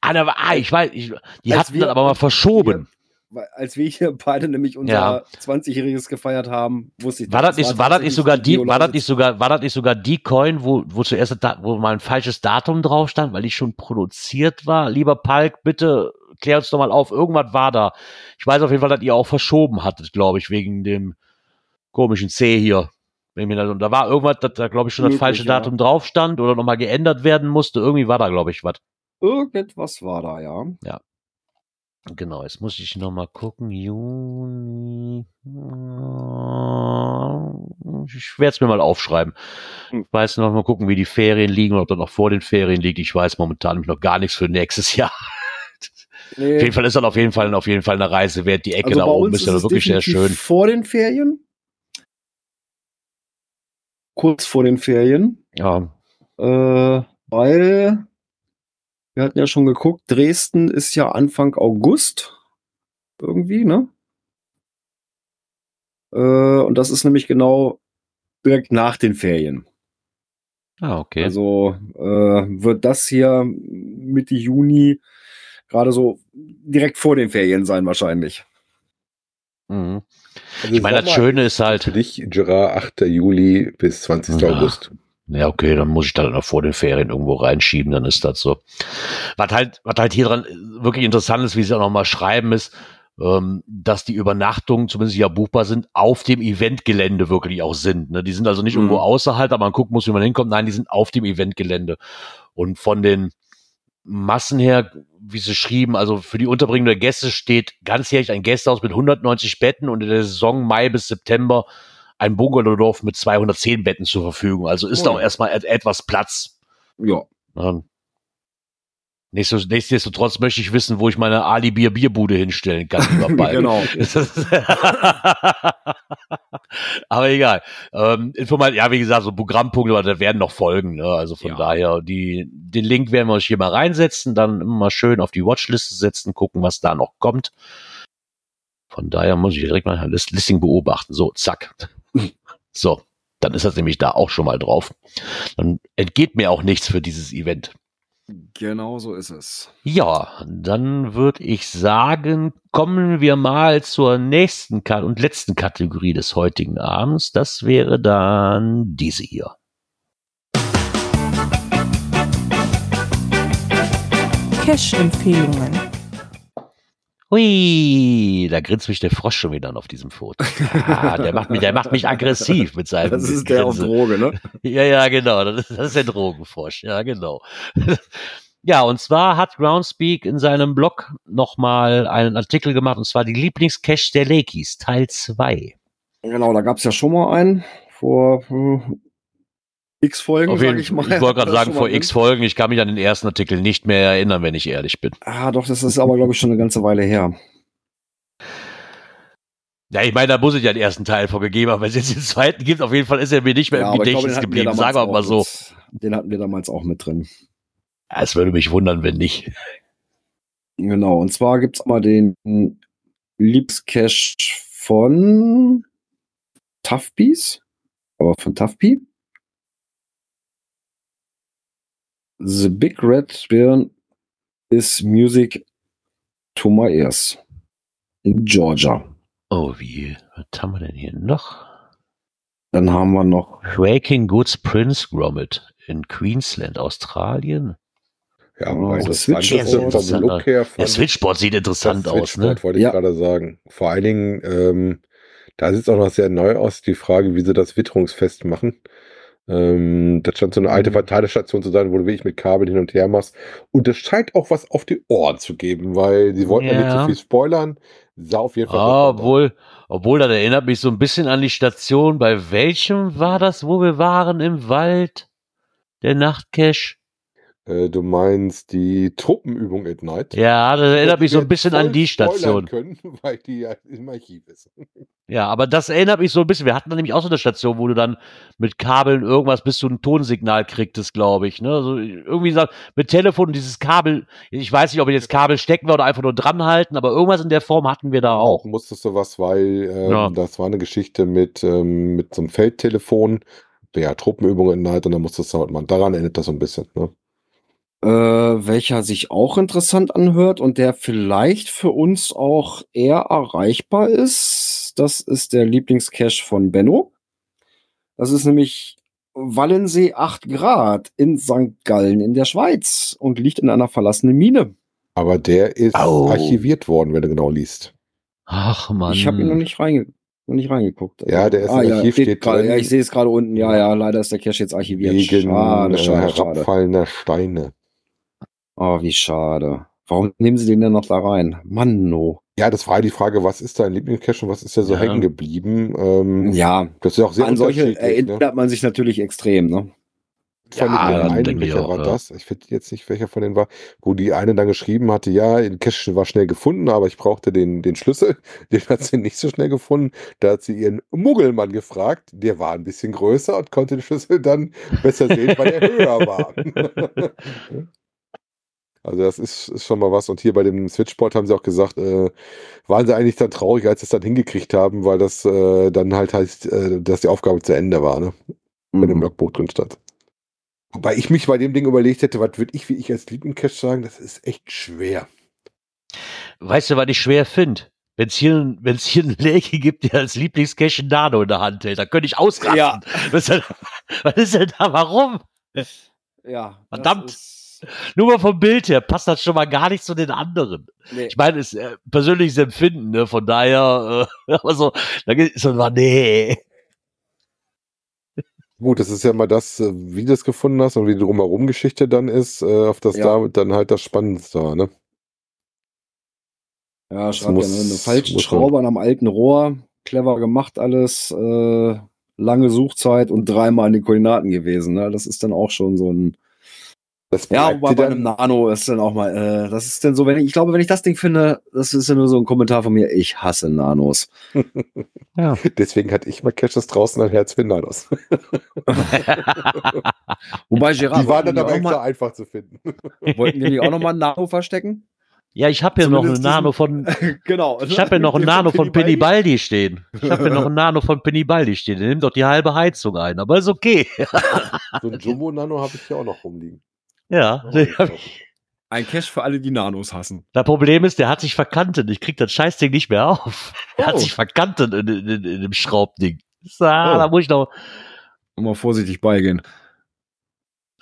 A: ah, da war, ah, ich weiß, ich, die
B: Als
A: hatten
B: wir-
A: das aber mal verschoben.
B: Weil- Als wir hier beide nämlich unser
A: Ja.
B: 20-jähriges gefeiert haben, wusste ich
A: War das nicht, war das nicht sogar die, war das nicht sogar, war das nicht sogar die Coin, wo, wo zuerst, das wo mal ein falsches Datum drauf stand, weil die schon produziert war? Lieber Palk, bitte klär uns doch mal auf. Irgendwas war da. Ich weiß auf jeden Fall, dass ihr auch verschoben hattet, glaube ich, wegen dem komischen C hier. Mir da, war irgendwas, dass da, glaube ich, schon das
B: Möglich,
A: falsche
B: ja.
A: Datum drauf stand oder nochmal geändert werden musste. Irgendwie war da, glaube ich, was.
B: Irgendwas war da, ja.
A: Genau, jetzt muss ich noch mal gucken. Juni. Ich werde es mir mal aufschreiben.
B: Hm.
A: Ich weiß noch mal gucken, wie die Ferien liegen oder ob das noch vor den Ferien liegt. Ich weiß momentan noch gar nichts für nächstes Jahr.
B: Nee,
A: Auf jeden Fall ist das auf jeden Fall auf jeden Fall eine Reise wert. Die Ecke
B: also
A: da
B: bei
A: oben ist ja wirklich sehr schön.
B: Vor den Ferien? Kurz vor den Ferien.
A: Ja,
B: Äh, weil wir hatten ja schon geguckt, Dresden ist ja Anfang August irgendwie, ne? Äh, und das ist nämlich genau direkt nach den Ferien.
A: Ah, okay.
B: Also äh, wird das hier Mitte Juni gerade so direkt vor den Ferien sein wahrscheinlich.
A: mhm.
C: Also
A: Ich meine, das Schöne ist
C: Für
A: halt,
C: dich, Gerard, 8. Juli bis 20.
A: Ja.
C: August.
A: Ja, okay, dann muss ich da noch vor den Ferien irgendwo reinschieben, dann ist das so. Was halt, was halt hier dran wirklich interessant ist, wie sie auch nochmal schreiben, ist, ähm, dass die Übernachtungen, zumindest ja buchbar sind, auf dem Eventgelände wirklich auch sind. Ne? Die sind also nicht
B: Mhm.
A: irgendwo außerhalb, aber man gucken muss, wie man hinkommt. Nein, die sind auf dem Eventgelände. Und von den Massen her, wie sie schrieben, also für die Unterbringung der Gäste steht ganzjährig ein Gästehaus mit 190 Betten und in der Saison Mai bis September ein Bungalowdorf mit 210 Betten zur Verfügung. Also ist
B: Oh
A: da auch erstmal et etwas Platz.
B: Ja.
A: Ja. Nächstes- Nichtsdestotrotz möchte ich wissen, wo ich meine Ali Bier Bierbude hinstellen kann.
B: Genau.
A: Aber egal. Ähm, ja, wie gesagt, so Programmpunkte, aber da werden noch folgen. Ne? Also von
B: Ja.
A: daher, die, den Link werden wir euch hier mal reinsetzen, dann immer mal schön auf die Watchliste setzen, gucken, was da noch kommt. Von daher muss ich direkt mal ein List Listing beobachten. So, zack. So, dann ist das nämlich da auch schon mal drauf. Dann entgeht mir auch nichts für dieses Event.
B: Genau so ist es.
A: Ja, dann würde ich sagen, kommen wir mal zur nächsten Ka und letzten Kategorie des heutigen Abends. Das wäre dann diese hier.
E: Cash-Empfehlungen.
A: Hui, da grinst mich der Frosch schon wieder auf diesem Foto. Ah, der macht mich, der macht mich aggressiv mit seinem
B: Das ist der auf
A: Grinsen.
B: Droge, ne?
A: Ja, ja, genau. Das ist, das ist der Drogenfrosch. Ja, genau. Ja, und zwar hat Groundspeak in seinem Blog nochmal einen Artikel gemacht, und zwar die Lieblingscache der Lakis, Teil 2.
B: Genau, da gab es ja schon mal einen vor hm, x Folgen, sag ich
A: ich
B: mal.
A: wollte gerade sagen, vor x Folgen, ich kann mich an den ersten Artikel nicht mehr erinnern, wenn ich ehrlich bin.
B: Ah, doch, das ist aber, glaube ich, schon eine ganze Weile her.
A: Ja, ich meine, da muss es ja den ersten Teil vorgegeben haben. Wenn es jetzt den zweiten gibt, auf jeden Fall ist er mir nicht mehr
B: Ja,
A: im
B: ich glaube,
A: Gedächtnis
B: wir
A: geblieben. Sagen wir mal so.
B: Mit, den hatten wir damals auch mit drin.
A: Ja, Es würde mich wundern, wenn nicht.
B: Genau, und zwar gibt's mal den Liebscache von Toughbees, aber von Toughbee. The Big Red Bear is music to my ears. In Georgia.
A: Oh, wie? Was haben wir denn hier noch?
B: Dann haben wir noch
A: Quaking Goods Prince Grommet in Queensland, Australien.
C: Ja,
B: Oh,
C: weil
B: das
C: das
B: Switch
C: Switch
B: ist
C: vom
A: interessant.
C: Look her
A: Der Switchboard sieht interessant
C: das
A: aus, ne?
C: Switchboard wollte ich
B: Ja.
C: gerade sagen. Vor allen Dingen, ähm, da sieht es auch noch sehr neu aus, die Frage, wie sie das witterungsfest machen. Ähm, das scheint so eine alte
B: Mhm.
C: Verteilestation zu sein, wo du wirklich mit Kabel hin und her machst. Und es scheint auch was auf die Ohren zu geben, weil sie wollten ja, nicht
A: Ja.
C: zu viel spoilern. Sah auf jeden Fall.
A: Ah, obwohl, obwohl, das erinnert mich so ein bisschen an die Station. Bei welchem war das, wo wir waren im Wald? Der Nachtcache?
C: Äh, du meinst die Truppenübung at Night?
A: Ja, das erinnert mich so ein bisschen an die Station.
C: Können, weil die ja im Archiv ist.
A: Ja, aber das erinnert mich so ein bisschen. Wir hatten da nämlich auch so eine Station, wo du dann mit Kabeln irgendwas bis du ein Tonsignal kriegtest, glaube ich. Ne? Also irgendwie so mit Telefon dieses Kabel. Ich weiß nicht, ob jetzt Kabel stecken wir oder einfach nur dran halten, aber irgendwas in der Form hatten wir da auch.
C: musstest du was, weil ähm,
A: Ja.
C: das war eine Geschichte mit, ähm, mit so einem Feldtelefon. Ja, Truppenübungen in Night und dann musstest du halt mal, daran erinnert das so ein bisschen. Ne?
B: Äh, welcher sich auch interessant anhört und der vielleicht für uns auch eher erreichbar ist. Das ist der Lieblingscache von Benno. Das ist nämlich Wallensee 8 Grad in St. Gallen in der Schweiz und liegt in einer verlassenen Mine.
C: Aber der ist
A: Au.
C: archiviert worden, wenn du genau liest.
A: Ach man.
B: Ich habe ihn noch nicht, reinge noch nicht reingeguckt.
C: Ja, der ist
B: ah,
C: im
B: ja,
C: Archiv,
B: steht
C: steht drin.
B: ja, ich sehe es gerade unten. Ja, ja, leider ist der Cache jetzt archiviert.
C: Wegen
B: schade, schade, schade.
C: herabfallender Steine.
B: Oh, wie schade. Warum nehmen sie den denn noch da rein? Mann, no.
C: Ja, das war ja die Frage, was ist dein Lieblingscache und was ist ja so
A: Ja.
C: hängen geblieben? Ähm,
B: Ja,
C: Das ist ja auch sehr
B: an solche.
C: Ne?
B: erinnert man sich natürlich extrem, ne?
C: Fand
A: Ja,
C: ich den einen,
A: denke ich
C: welcher
A: auch,
C: war
A: ja.
C: das? Ich finde jetzt nicht, welcher von denen war, wo die eine dann geschrieben hatte, ja, den Cache war schnell gefunden, aber ich brauchte den, den Schlüssel. Den hat sie nicht so schnell gefunden. Da hat sie ihren Muggelmann gefragt, der war ein bisschen größer und konnte den Schlüssel dann besser sehen, weil er höher war. Also das ist, ist schon mal was. Und hier bei dem Switchboard haben sie auch gesagt, äh, waren sie eigentlich dann traurig, als sie es dann hingekriegt haben, weil das äh, dann halt heißt, äh, dass die Aufgabe zu Ende war, ne? Bei dem
B: Mhm.
C: Logbuch drin stand. Wobei ich mich bei dem Ding überlegt hätte, was würde ich, wie ich als Lieblingscache sagen, das ist echt schwer.
A: Weißt du, was ich schwer finde? Wenn es hier, wenn's hier einen Leki gibt, der als Lieblingscache einen Nano in der Hand hält, dann könnte ich ausrasten.
B: Ja.
A: Was, ist denn, was ist denn da? Warum?
B: Ja. das
A: Verdammt.
B: Ist-
A: Nur mal vom Bild her passt das schon mal gar nicht zu den anderen.
B: Nee.
A: Ich meine, es ist äh, persönliches Empfinden, ne? Von daher, äh, aber so, da geht so, mal, nee.
C: Gut, das ist ja mal das, äh, wie du es gefunden hast und wie die drumherum Geschichte dann ist, äh, auf das
B: Ja.
C: da dann halt das Spannendste war, ne?
B: Ja,
C: muss-
B: ja ne, eine falsche
C: man-
B: Schraube an einem alten Rohr. Clever gemacht alles. Äh, lange Suchzeit und dreimal in den Koordinaten gewesen. Ne? Das ist dann auch schon so ein.
C: Das
B: Ja,
C: dir
B: bei einem Nano ist dann auch mal. Äh, das ist dann so, wenn ich, ich glaube, wenn ich das Ding finde, das ist ja nur so ein Kommentar von mir. Ich hasse Nanos.
A: Ja.
C: Deswegen hatte ich mal Caches draußen ein Herz für Nanos.
B: Wobei Gerard,
C: Die waren dann aber extra
B: mal,
C: einfach zu finden.
B: wollten wir nicht auch noch mal ein Nano verstecken?
A: Ja, ich habe hier noch einen
B: Zumindest
A: Nano von,
B: genau.
A: ich habe hier noch einen Nano von Penny Baldi stehen. Ich habe hier noch einen Nano von Penny Baldi stehen. Der nimmt doch die halbe Heizung ein, aber ist okay.
C: So ein Jumbo-Nano habe ich hier auch noch rumliegen.
A: Ja.
B: Ein Cash für alle, die Nanos hassen.
A: Das Problem ist, der hat sich verkantet. Ich krieg das Scheißding nicht mehr auf.
B: Oh.
A: hat sich verkantet in, in, in, in dem Schraubding. Ah,
B: Oh.
A: Da muss ich noch.
B: Mal vorsichtig beigehen.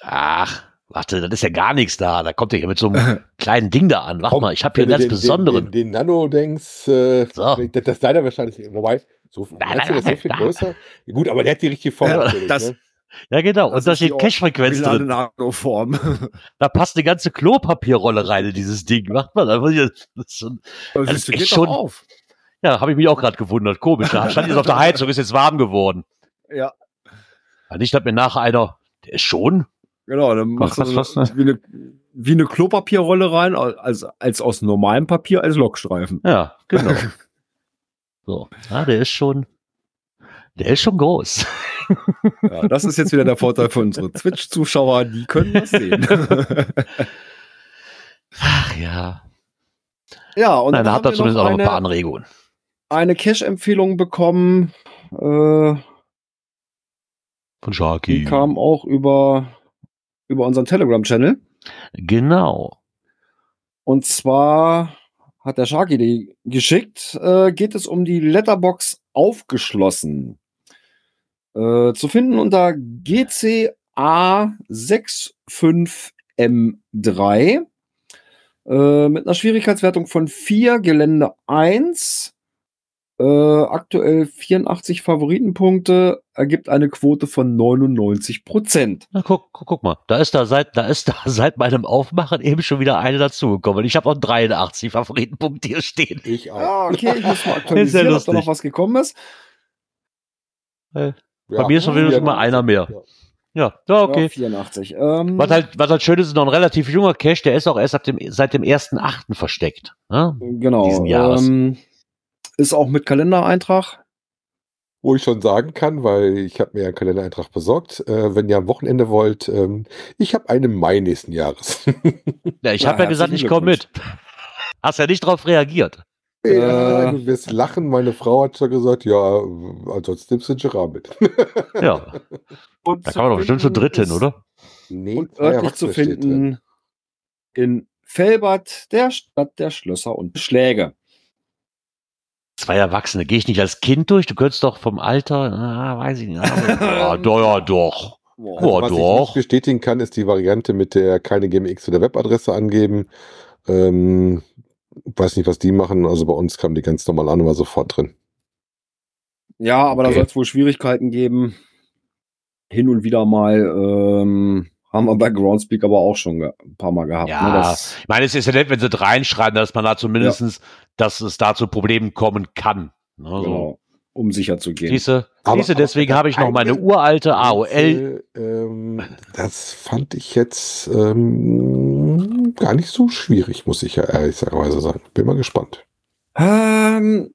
A: Ach, warte, das ist ja gar nichts da. Da kommt er hier mit so einem kleinen Ding da an. Warte
C: Komm,
A: mal, ich habe hier einen ganz
C: den,
A: besonderen.
C: Den, den, den Nano denkst, äh,
A: So.
C: das, das ist leider wahrscheinlich, wobei, so,
A: Nein, nein,
C: das so viel
A: nein.
C: größer? Gut, aber der hat die richtige Form
A: Ja,
B: das-
C: ne?
A: Ja, genau.
B: Das
A: Und da
B: ist
A: steht Cache-Frequenz drin.
B: Nano-Form.
A: Da passt eine ganze Klopapierrolle rein in dieses Ding. Macht man einfach hier. Das ist schon,
B: Das,
A: ist echt
B: doch
A: schon-
B: auf.
A: ja, habe ich mich auch gerade gewundert. Komisch. Da stand jetzt auf der Heizung, ist jetzt warm geworden.
B: Ja.
A: Ja, Nicht, dass mir nachher einer, der ist schon.
B: Genau, dann machst
A: was-
B: du
A: was-
B: so wie, eine, wie eine Klopapierrolle rein, als, als aus normalem Papier als Lockstreifen.
A: Ja, genau. so. Ja, der ist schon. Der ist schon groß.
B: Ja, das ist jetzt wieder der Vorteil für unsere Twitch-Zuschauer, die können das sehen.
A: Ach ja.
B: ja, und dann
A: da
B: haben
A: hat er
B: wir
A: zumindest auch noch ein paar
B: eine,
A: Anregungen.
B: eine Cash-Empfehlung bekommen. Äh,
A: Von
B: die
A: Sharky.
B: kam auch über, über unseren Telegram-Channel.
A: Genau.
B: Und zwar hat der Sharky die geschickt, äh, geht es um die Letterbox aufgeschlossen. Äh, zu finden unter GCA65M3 äh, mit einer Schwierigkeitswertung von 4, Gelände 1, äh, aktuell 84 Favoritenpunkte, ergibt eine Quote von 99 Prozent.
A: Na, guck, guck, guck mal. Da ist da seit, da ist da seit meinem Aufmachen eben schon wieder eine dazugekommen. Ich habe auch 83 Favoritenpunkte hier stehen.
C: Ich auch.
B: Ah, okay, ich muss mal
A: Ist ja
B: aktualisieren, ob da noch was gekommen ist.
C: Ja.
A: Bei mir ist auf jeden Fall
C: Ja,
A: immer einer mehr.
C: Ja.
A: Ja, ja, okay.
B: Ja, 84. Ähm,
A: Was halt, was halt schön ist, ist noch ein relativ junger Cache, der ist auch erst ab dem, seit dem 1.8. versteckt. Ja?
B: genau.
A: diesen Jahres.
B: Ähm, ist auch mit Kalendereintrag.
C: Wo ich schon sagen kann, weil ich habe mir einen Kalendereintrag besorgt, äh, wenn ihr am Wochenende wollt, ähm, ich habe einen Mai nächsten Jahres.
A: Ja, ich
B: Ja,
A: habe ja gesagt, ich komme mit. Hast ja nicht drauf reagiert.
C: Ja,
B: Äh.
C: du wirst lachen. Meine Frau hat schon gesagt, ja, ansonsten nimmst du Gerard mit.
A: Ja,
B: Und
A: da kann man doch bestimmt zu dritt hin, oder?
C: Nee,
B: Und örtlich zu finden in Felbert, der Stadt der Schlösser und Schläge.
A: Zwei Erwachsene. Gehe ich nicht als Kind durch? Du könntest doch vom Alter, ah, weiß ich nicht. Ja, doch, ja, doch.
B: Boah.
A: Oh,
C: was ich
A: doch.
C: nicht bestätigen kann, ist die Variante mit der keine GMX oder Webadresse angeben. Ähm, weiß nicht, was die machen. Also bei uns kam die ganz normal an und war sofort drin.
B: Ja, aber da
A: Okay.
B: soll es wohl Schwierigkeiten geben. Hin und wieder mal ähm, haben wir bei Groundspeak aber auch schon ein paar Mal gehabt.
A: Ja,
B: ne, das,
A: Ich meine, es ist ja nett, wenn sie da reinschreiben, dass man da zumindestens, dass es da zu Problemen kommen kann. Ne, so.
B: Um sicher zu gehen.
A: Siehste,
C: Aber-
A: siehste, deswegen habe ich noch meine
C: eine-
A: uralte AOL.
C: Ähm, das fand ich jetzt ähm, gar nicht so schwierig, muss ich ja ehrlicherweise sagen. Bin mal gespannt.
B: Ähm,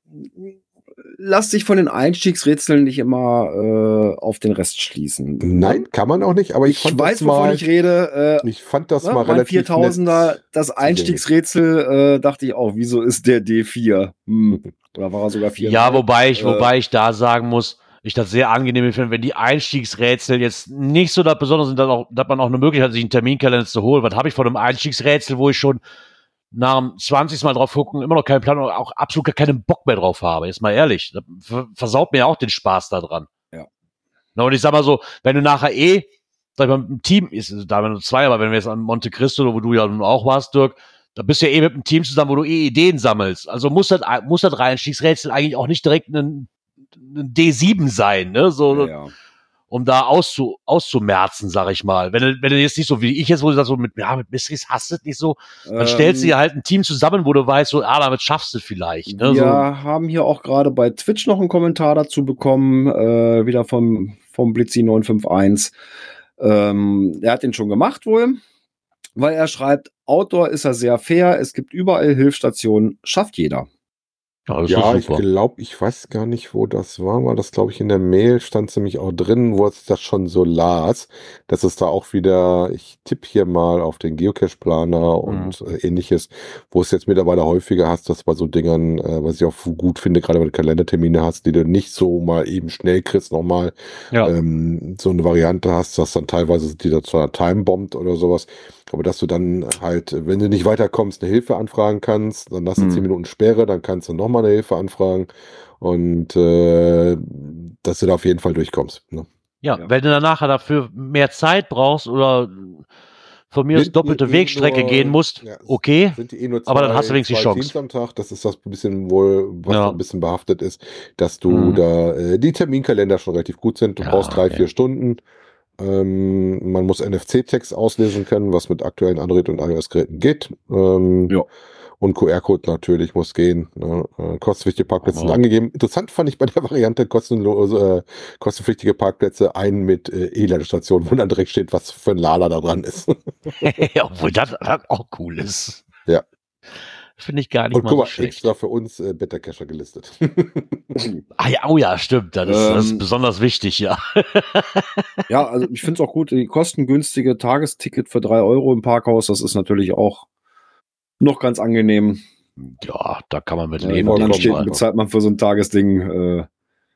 B: lass dich von den Einstiegsrätseln nicht immer äh, auf den Rest schließen.
C: Nein, kann man auch nicht, aber ich,
B: Ich,
C: fand
B: weiß,
C: das mal,
B: wovon ich rede. Äh,
C: ich fand das
B: ne,
C: mal relativ
B: 4000er,
C: nett.
B: das Einstiegsrätsel, äh, dachte ich auch, wieso ist der D4? Hm. Oder war er sogar 4?
A: Ja, wobei ich,
B: Äh,
A: wobei ich da sagen muss, ich das sehr angenehm finde, wenn die Einstiegsrätsel jetzt nicht so das Besondere sind, dass, auch, dass man auch eine Möglichkeit hat, sich einen Terminkalender zu holen. Was habe ich von einem Einstiegsrätsel, wo ich schon nach dem 20. Mal drauf gucken, immer noch keinen Plan und auch absolut gar keinen Bock mehr drauf habe. Jetzt mal ehrlich. Das ver- versaut mir auch den Spaß daran.
B: Ja.
A: Na, und ich sag mal so, wenn du nachher eh, sag ich mal, einem Team, ist da nur zwei, aber wenn wir jetzt an Monte Cristo, wo du ja nun auch warst, Dirk, da bist du ja eh mit einem Team zusammen, wo du eh Ideen sammelst. Also muss das, muss das Einstiegsrätsel eigentlich auch nicht direkt ein, ein D7 sein, ne? So,
B: Ja, ja.
A: um da auszu, auszumerzen, sag ich mal. Wenn du, wenn du jetzt nicht so wie ich jetzt, wo du sagst, so mit, ja, mit Mysteries hast du es nicht so, dann stellst du
B: Ähm,
A: dir halt ein Team zusammen, wo du weißt, so, ah, damit schaffst du vielleicht. Ne?
B: Wir
A: So,
B: haben hier auch gerade bei Twitch noch einen Kommentar dazu bekommen, äh, wieder vom, vom Blitzi951. Ähm, er hat den schon gemacht wohl, weil er schreibt, Outdoor ist er sehr fair, es gibt überall Hilfsstationen, schafft jeder.
A: ja, das
C: Ja,
A: ist
C: ich glaube, ich weiß gar nicht, wo das war, weil das, glaube ich, in der Mail stand nämlich auch drin, wo es das schon so las, dass es da auch wieder, ich tippe hier mal auf den Geocache-Planer und äh, ähnliches, wo es jetzt mittlerweile häufiger hast, dass bei so Dingern, äh, was ich auch gut finde, gerade wenn du Kalendertermine hast, die du nicht so mal eben schnell kriegst, nochmal
A: Ja.
C: ähm, so eine Variante hast, dass dann teilweise die da zwar timebombt oder sowas, aber dass du dann halt, wenn du nicht weiterkommst, eine Hilfe anfragen kannst, dann hast du
B: Hm.
C: 10 Minuten Sperre, dann kannst du nochmal eine Hilfe anfragen und äh, dass du da auf jeden Fall durchkommst. Ne?
A: Ja,
B: Ja.
A: wenn du dann nachher dafür mehr Zeit brauchst oder von mir aus doppelte
C: eh
A: Wegstrecke
C: nur-
A: gehen musst,
C: ja,
A: okay.
C: Sind die eh nur
A: Aber dann hast du wenigstens die
C: zwei
A: Chance.
C: Teams am Tag, das ist das ein bisschen wohl, was
A: Ja.
C: ein bisschen behaftet ist, dass du
A: Mhm.
C: da äh, die Terminkalender schon relativ gut sind. Du
A: Ja,
C: brauchst drei,
A: okay.
C: vier Stunden. Ähm, man muss NFC-Text auslesen können, was mit aktuellen Android- und iOS-Geräten geht. Ähm,
B: Ja.
C: Und QR-Code natürlich muss gehen. Ne? Äh, kostenpflichtige Parkplätze sind angegeben. Interessant fand ich bei der Variante kostenlose, äh, kostenpflichtige Parkplätze einen mit äh, E-Ladestation, wo dann direkt steht, was für ein Lala da dran ist.
A: Obwohl das, das auch cool ist.
C: Ja.
A: Finde ich gar nicht
C: Und
A: mal
C: guck
A: so
C: mal,
A: schlecht.
C: extra für uns äh, Beta Cacher gelistet.
A: Ah, ja, oh ja, stimmt. Das ist, das ist
B: Ähm,
A: besonders wichtig, ja.
B: Ja, also ich finde es auch gut, die kostengünstige Tagesticket für drei Euro im Parkhaus, das ist natürlich auch noch ganz angenehm.
A: Ja, da kann man mit
B: Ja,
A: leben.
B: Städten
A: mal.
B: bezahlt man für so ein Tagesding. Äh,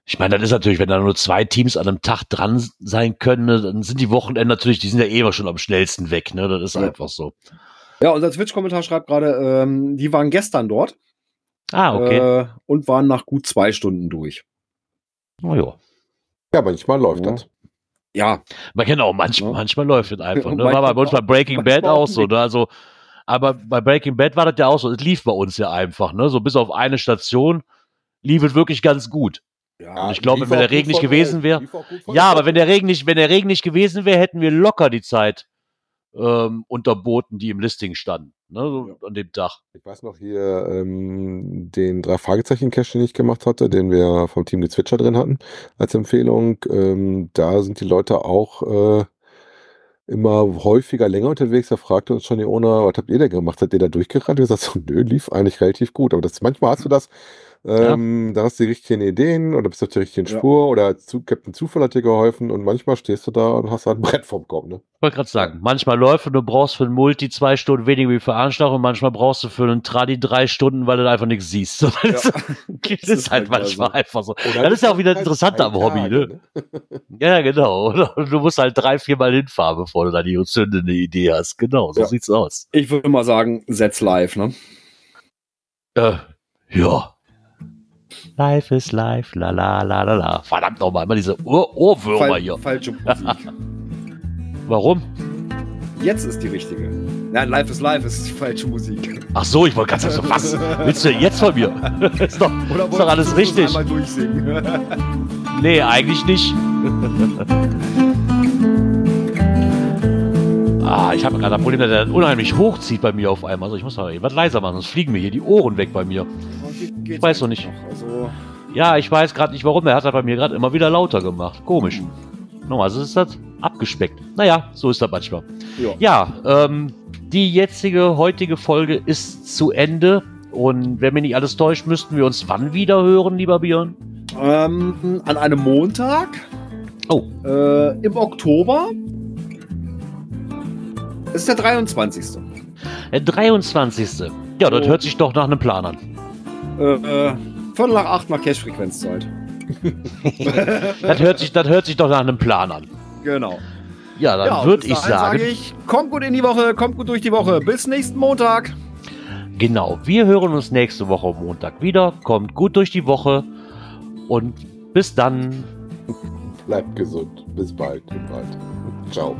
A: Ich meine, das ist natürlich, wenn da nur zwei Teams an einem Tag dran sein können, ne, dann sind die Wochenenden natürlich, die sind ja eh immer schon am schnellsten weg, ne? Das ist
B: Ja.
A: einfach so.
B: Ja, unser Twitch-Kommentar schreibt gerade, ähm, die waren gestern dort
A: Ah, okay.
B: äh, und waren nach gut zwei Stunden durch.
A: oh, ja.
C: ja, manchmal läuft
B: Ja.
C: das.
B: Ja,
A: Man kennt auch, manch,
B: Ja.
A: manchmal läuft es einfach. Ne? War bei uns bei Breaking Bad
B: auch
A: so, ne? Also, aber bei Breaking Bad war das ja auch so. Es lief bei uns ja einfach, ne? So bis auf eine Station lief es wirklich ganz gut.
B: ja,
A: ich glaube, wenn der Regen nicht gewesen wäre- Ja, aber wenn der Regen nicht, wenn der Regen nicht gewesen wäre, hätten wir locker die Zeit ähm, unterboten, die im Listing standen, ne? So an dem Tag.
C: Ich weiß noch hier ähm, den drei Fragezeichen Cache, den ich gemacht hatte, den wir vom Team Gezwitscher drin hatten als Empfehlung. Ähm, da sind die Leute auch äh, immer häufiger länger unterwegs. Da fragte uns schon die Owner, was habt ihr denn gemacht? Habt ihr da durchgerannt? Wir sagten so, nö, lief eigentlich relativ gut. Aber das, manchmal hast du das, ähm, da hast du die richtigen Ideen oder bist auf der richtigen
B: Ja.
C: Spur oder zu, Captain Zufall hat dir geholfen und manchmal stehst du da und hast halt ein Brett vorm Kopf. Ne?
A: Ich wollte gerade sagen, manchmal läuft und du brauchst für ein Multi zwei Stunden weniger wie für Anschlag und manchmal brauchst du für einen Tradi drei Stunden, weil du einfach nichts siehst. So, Das, ist, das ist halt manchmal einfach so.
C: Oder
A: Das ist ja auch wieder
C: halt
A: interessant am Hobby,
C: Tage,
A: ne? Ja, genau. Und Du musst halt drei, viermal hinfahren, bevor du da die zündende Idee hast. Genau, so
B: Ja.
A: sieht's aus.
B: ich würde mal sagen, setz live, ne?
A: Äh, ja. Life is life, la la la la la. Verdammt nochmal, immer diese Ohr Ohrwürmer
B: Fal
A: hier.
B: falsche Musik.
A: Warum?
B: Jetzt ist die richtige. Nein, live is live ist die falsche Musik.
A: Ach so, ich wollte gerade sagen, so, was willst du denn jetzt von mir? ist doch,
B: Oder
A: ist doch alles richtig.
B: Einmal durchsingen.
A: Nee, eigentlich nicht. ah, ich habe gerade ein Problem, dass er unheimlich hochzieht bei mir auf einmal. Also ich muss mal was leiser machen, sonst fliegen mir hier die Ohren weg bei mir.
B: Geht-
A: weiß noch nicht.
B: Also,
A: Ja, ich weiß gerade nicht warum. Er hat das bei mir gerade immer wieder lauter gemacht. Komisch. Normalerweise ist das abgespeckt. Naja, so ist das manchmal.
B: ja.
A: Ja, ähm, die jetzige, heutige Folge ist zu Ende. Und wenn mich nicht alles täuscht, müssten wir uns wann wieder hören, lieber Björn?
B: Ähm, an einem Montag
A: Oh,
B: äh, im Oktober. Das ist der 23.
A: der 23. Ja, das hört sich doch nach einem Plan an.
B: Äh, äh, Viertel nach acht nach Cash-Frequenzzeit.
A: Das hört, sich, das hört sich doch nach einem Plan an.
B: Genau.
A: Ja, dann
B: Ja,
A: würde ich sagen,
B: Sage ich, kommt gut in die Woche, kommt gut durch die Woche. Bis nächsten Montag.
A: genau, wir hören uns nächste Woche Montag wieder. Kommt gut durch die Woche und bis dann.
C: Bleibt gesund. Bis bald im Wald. Ciao.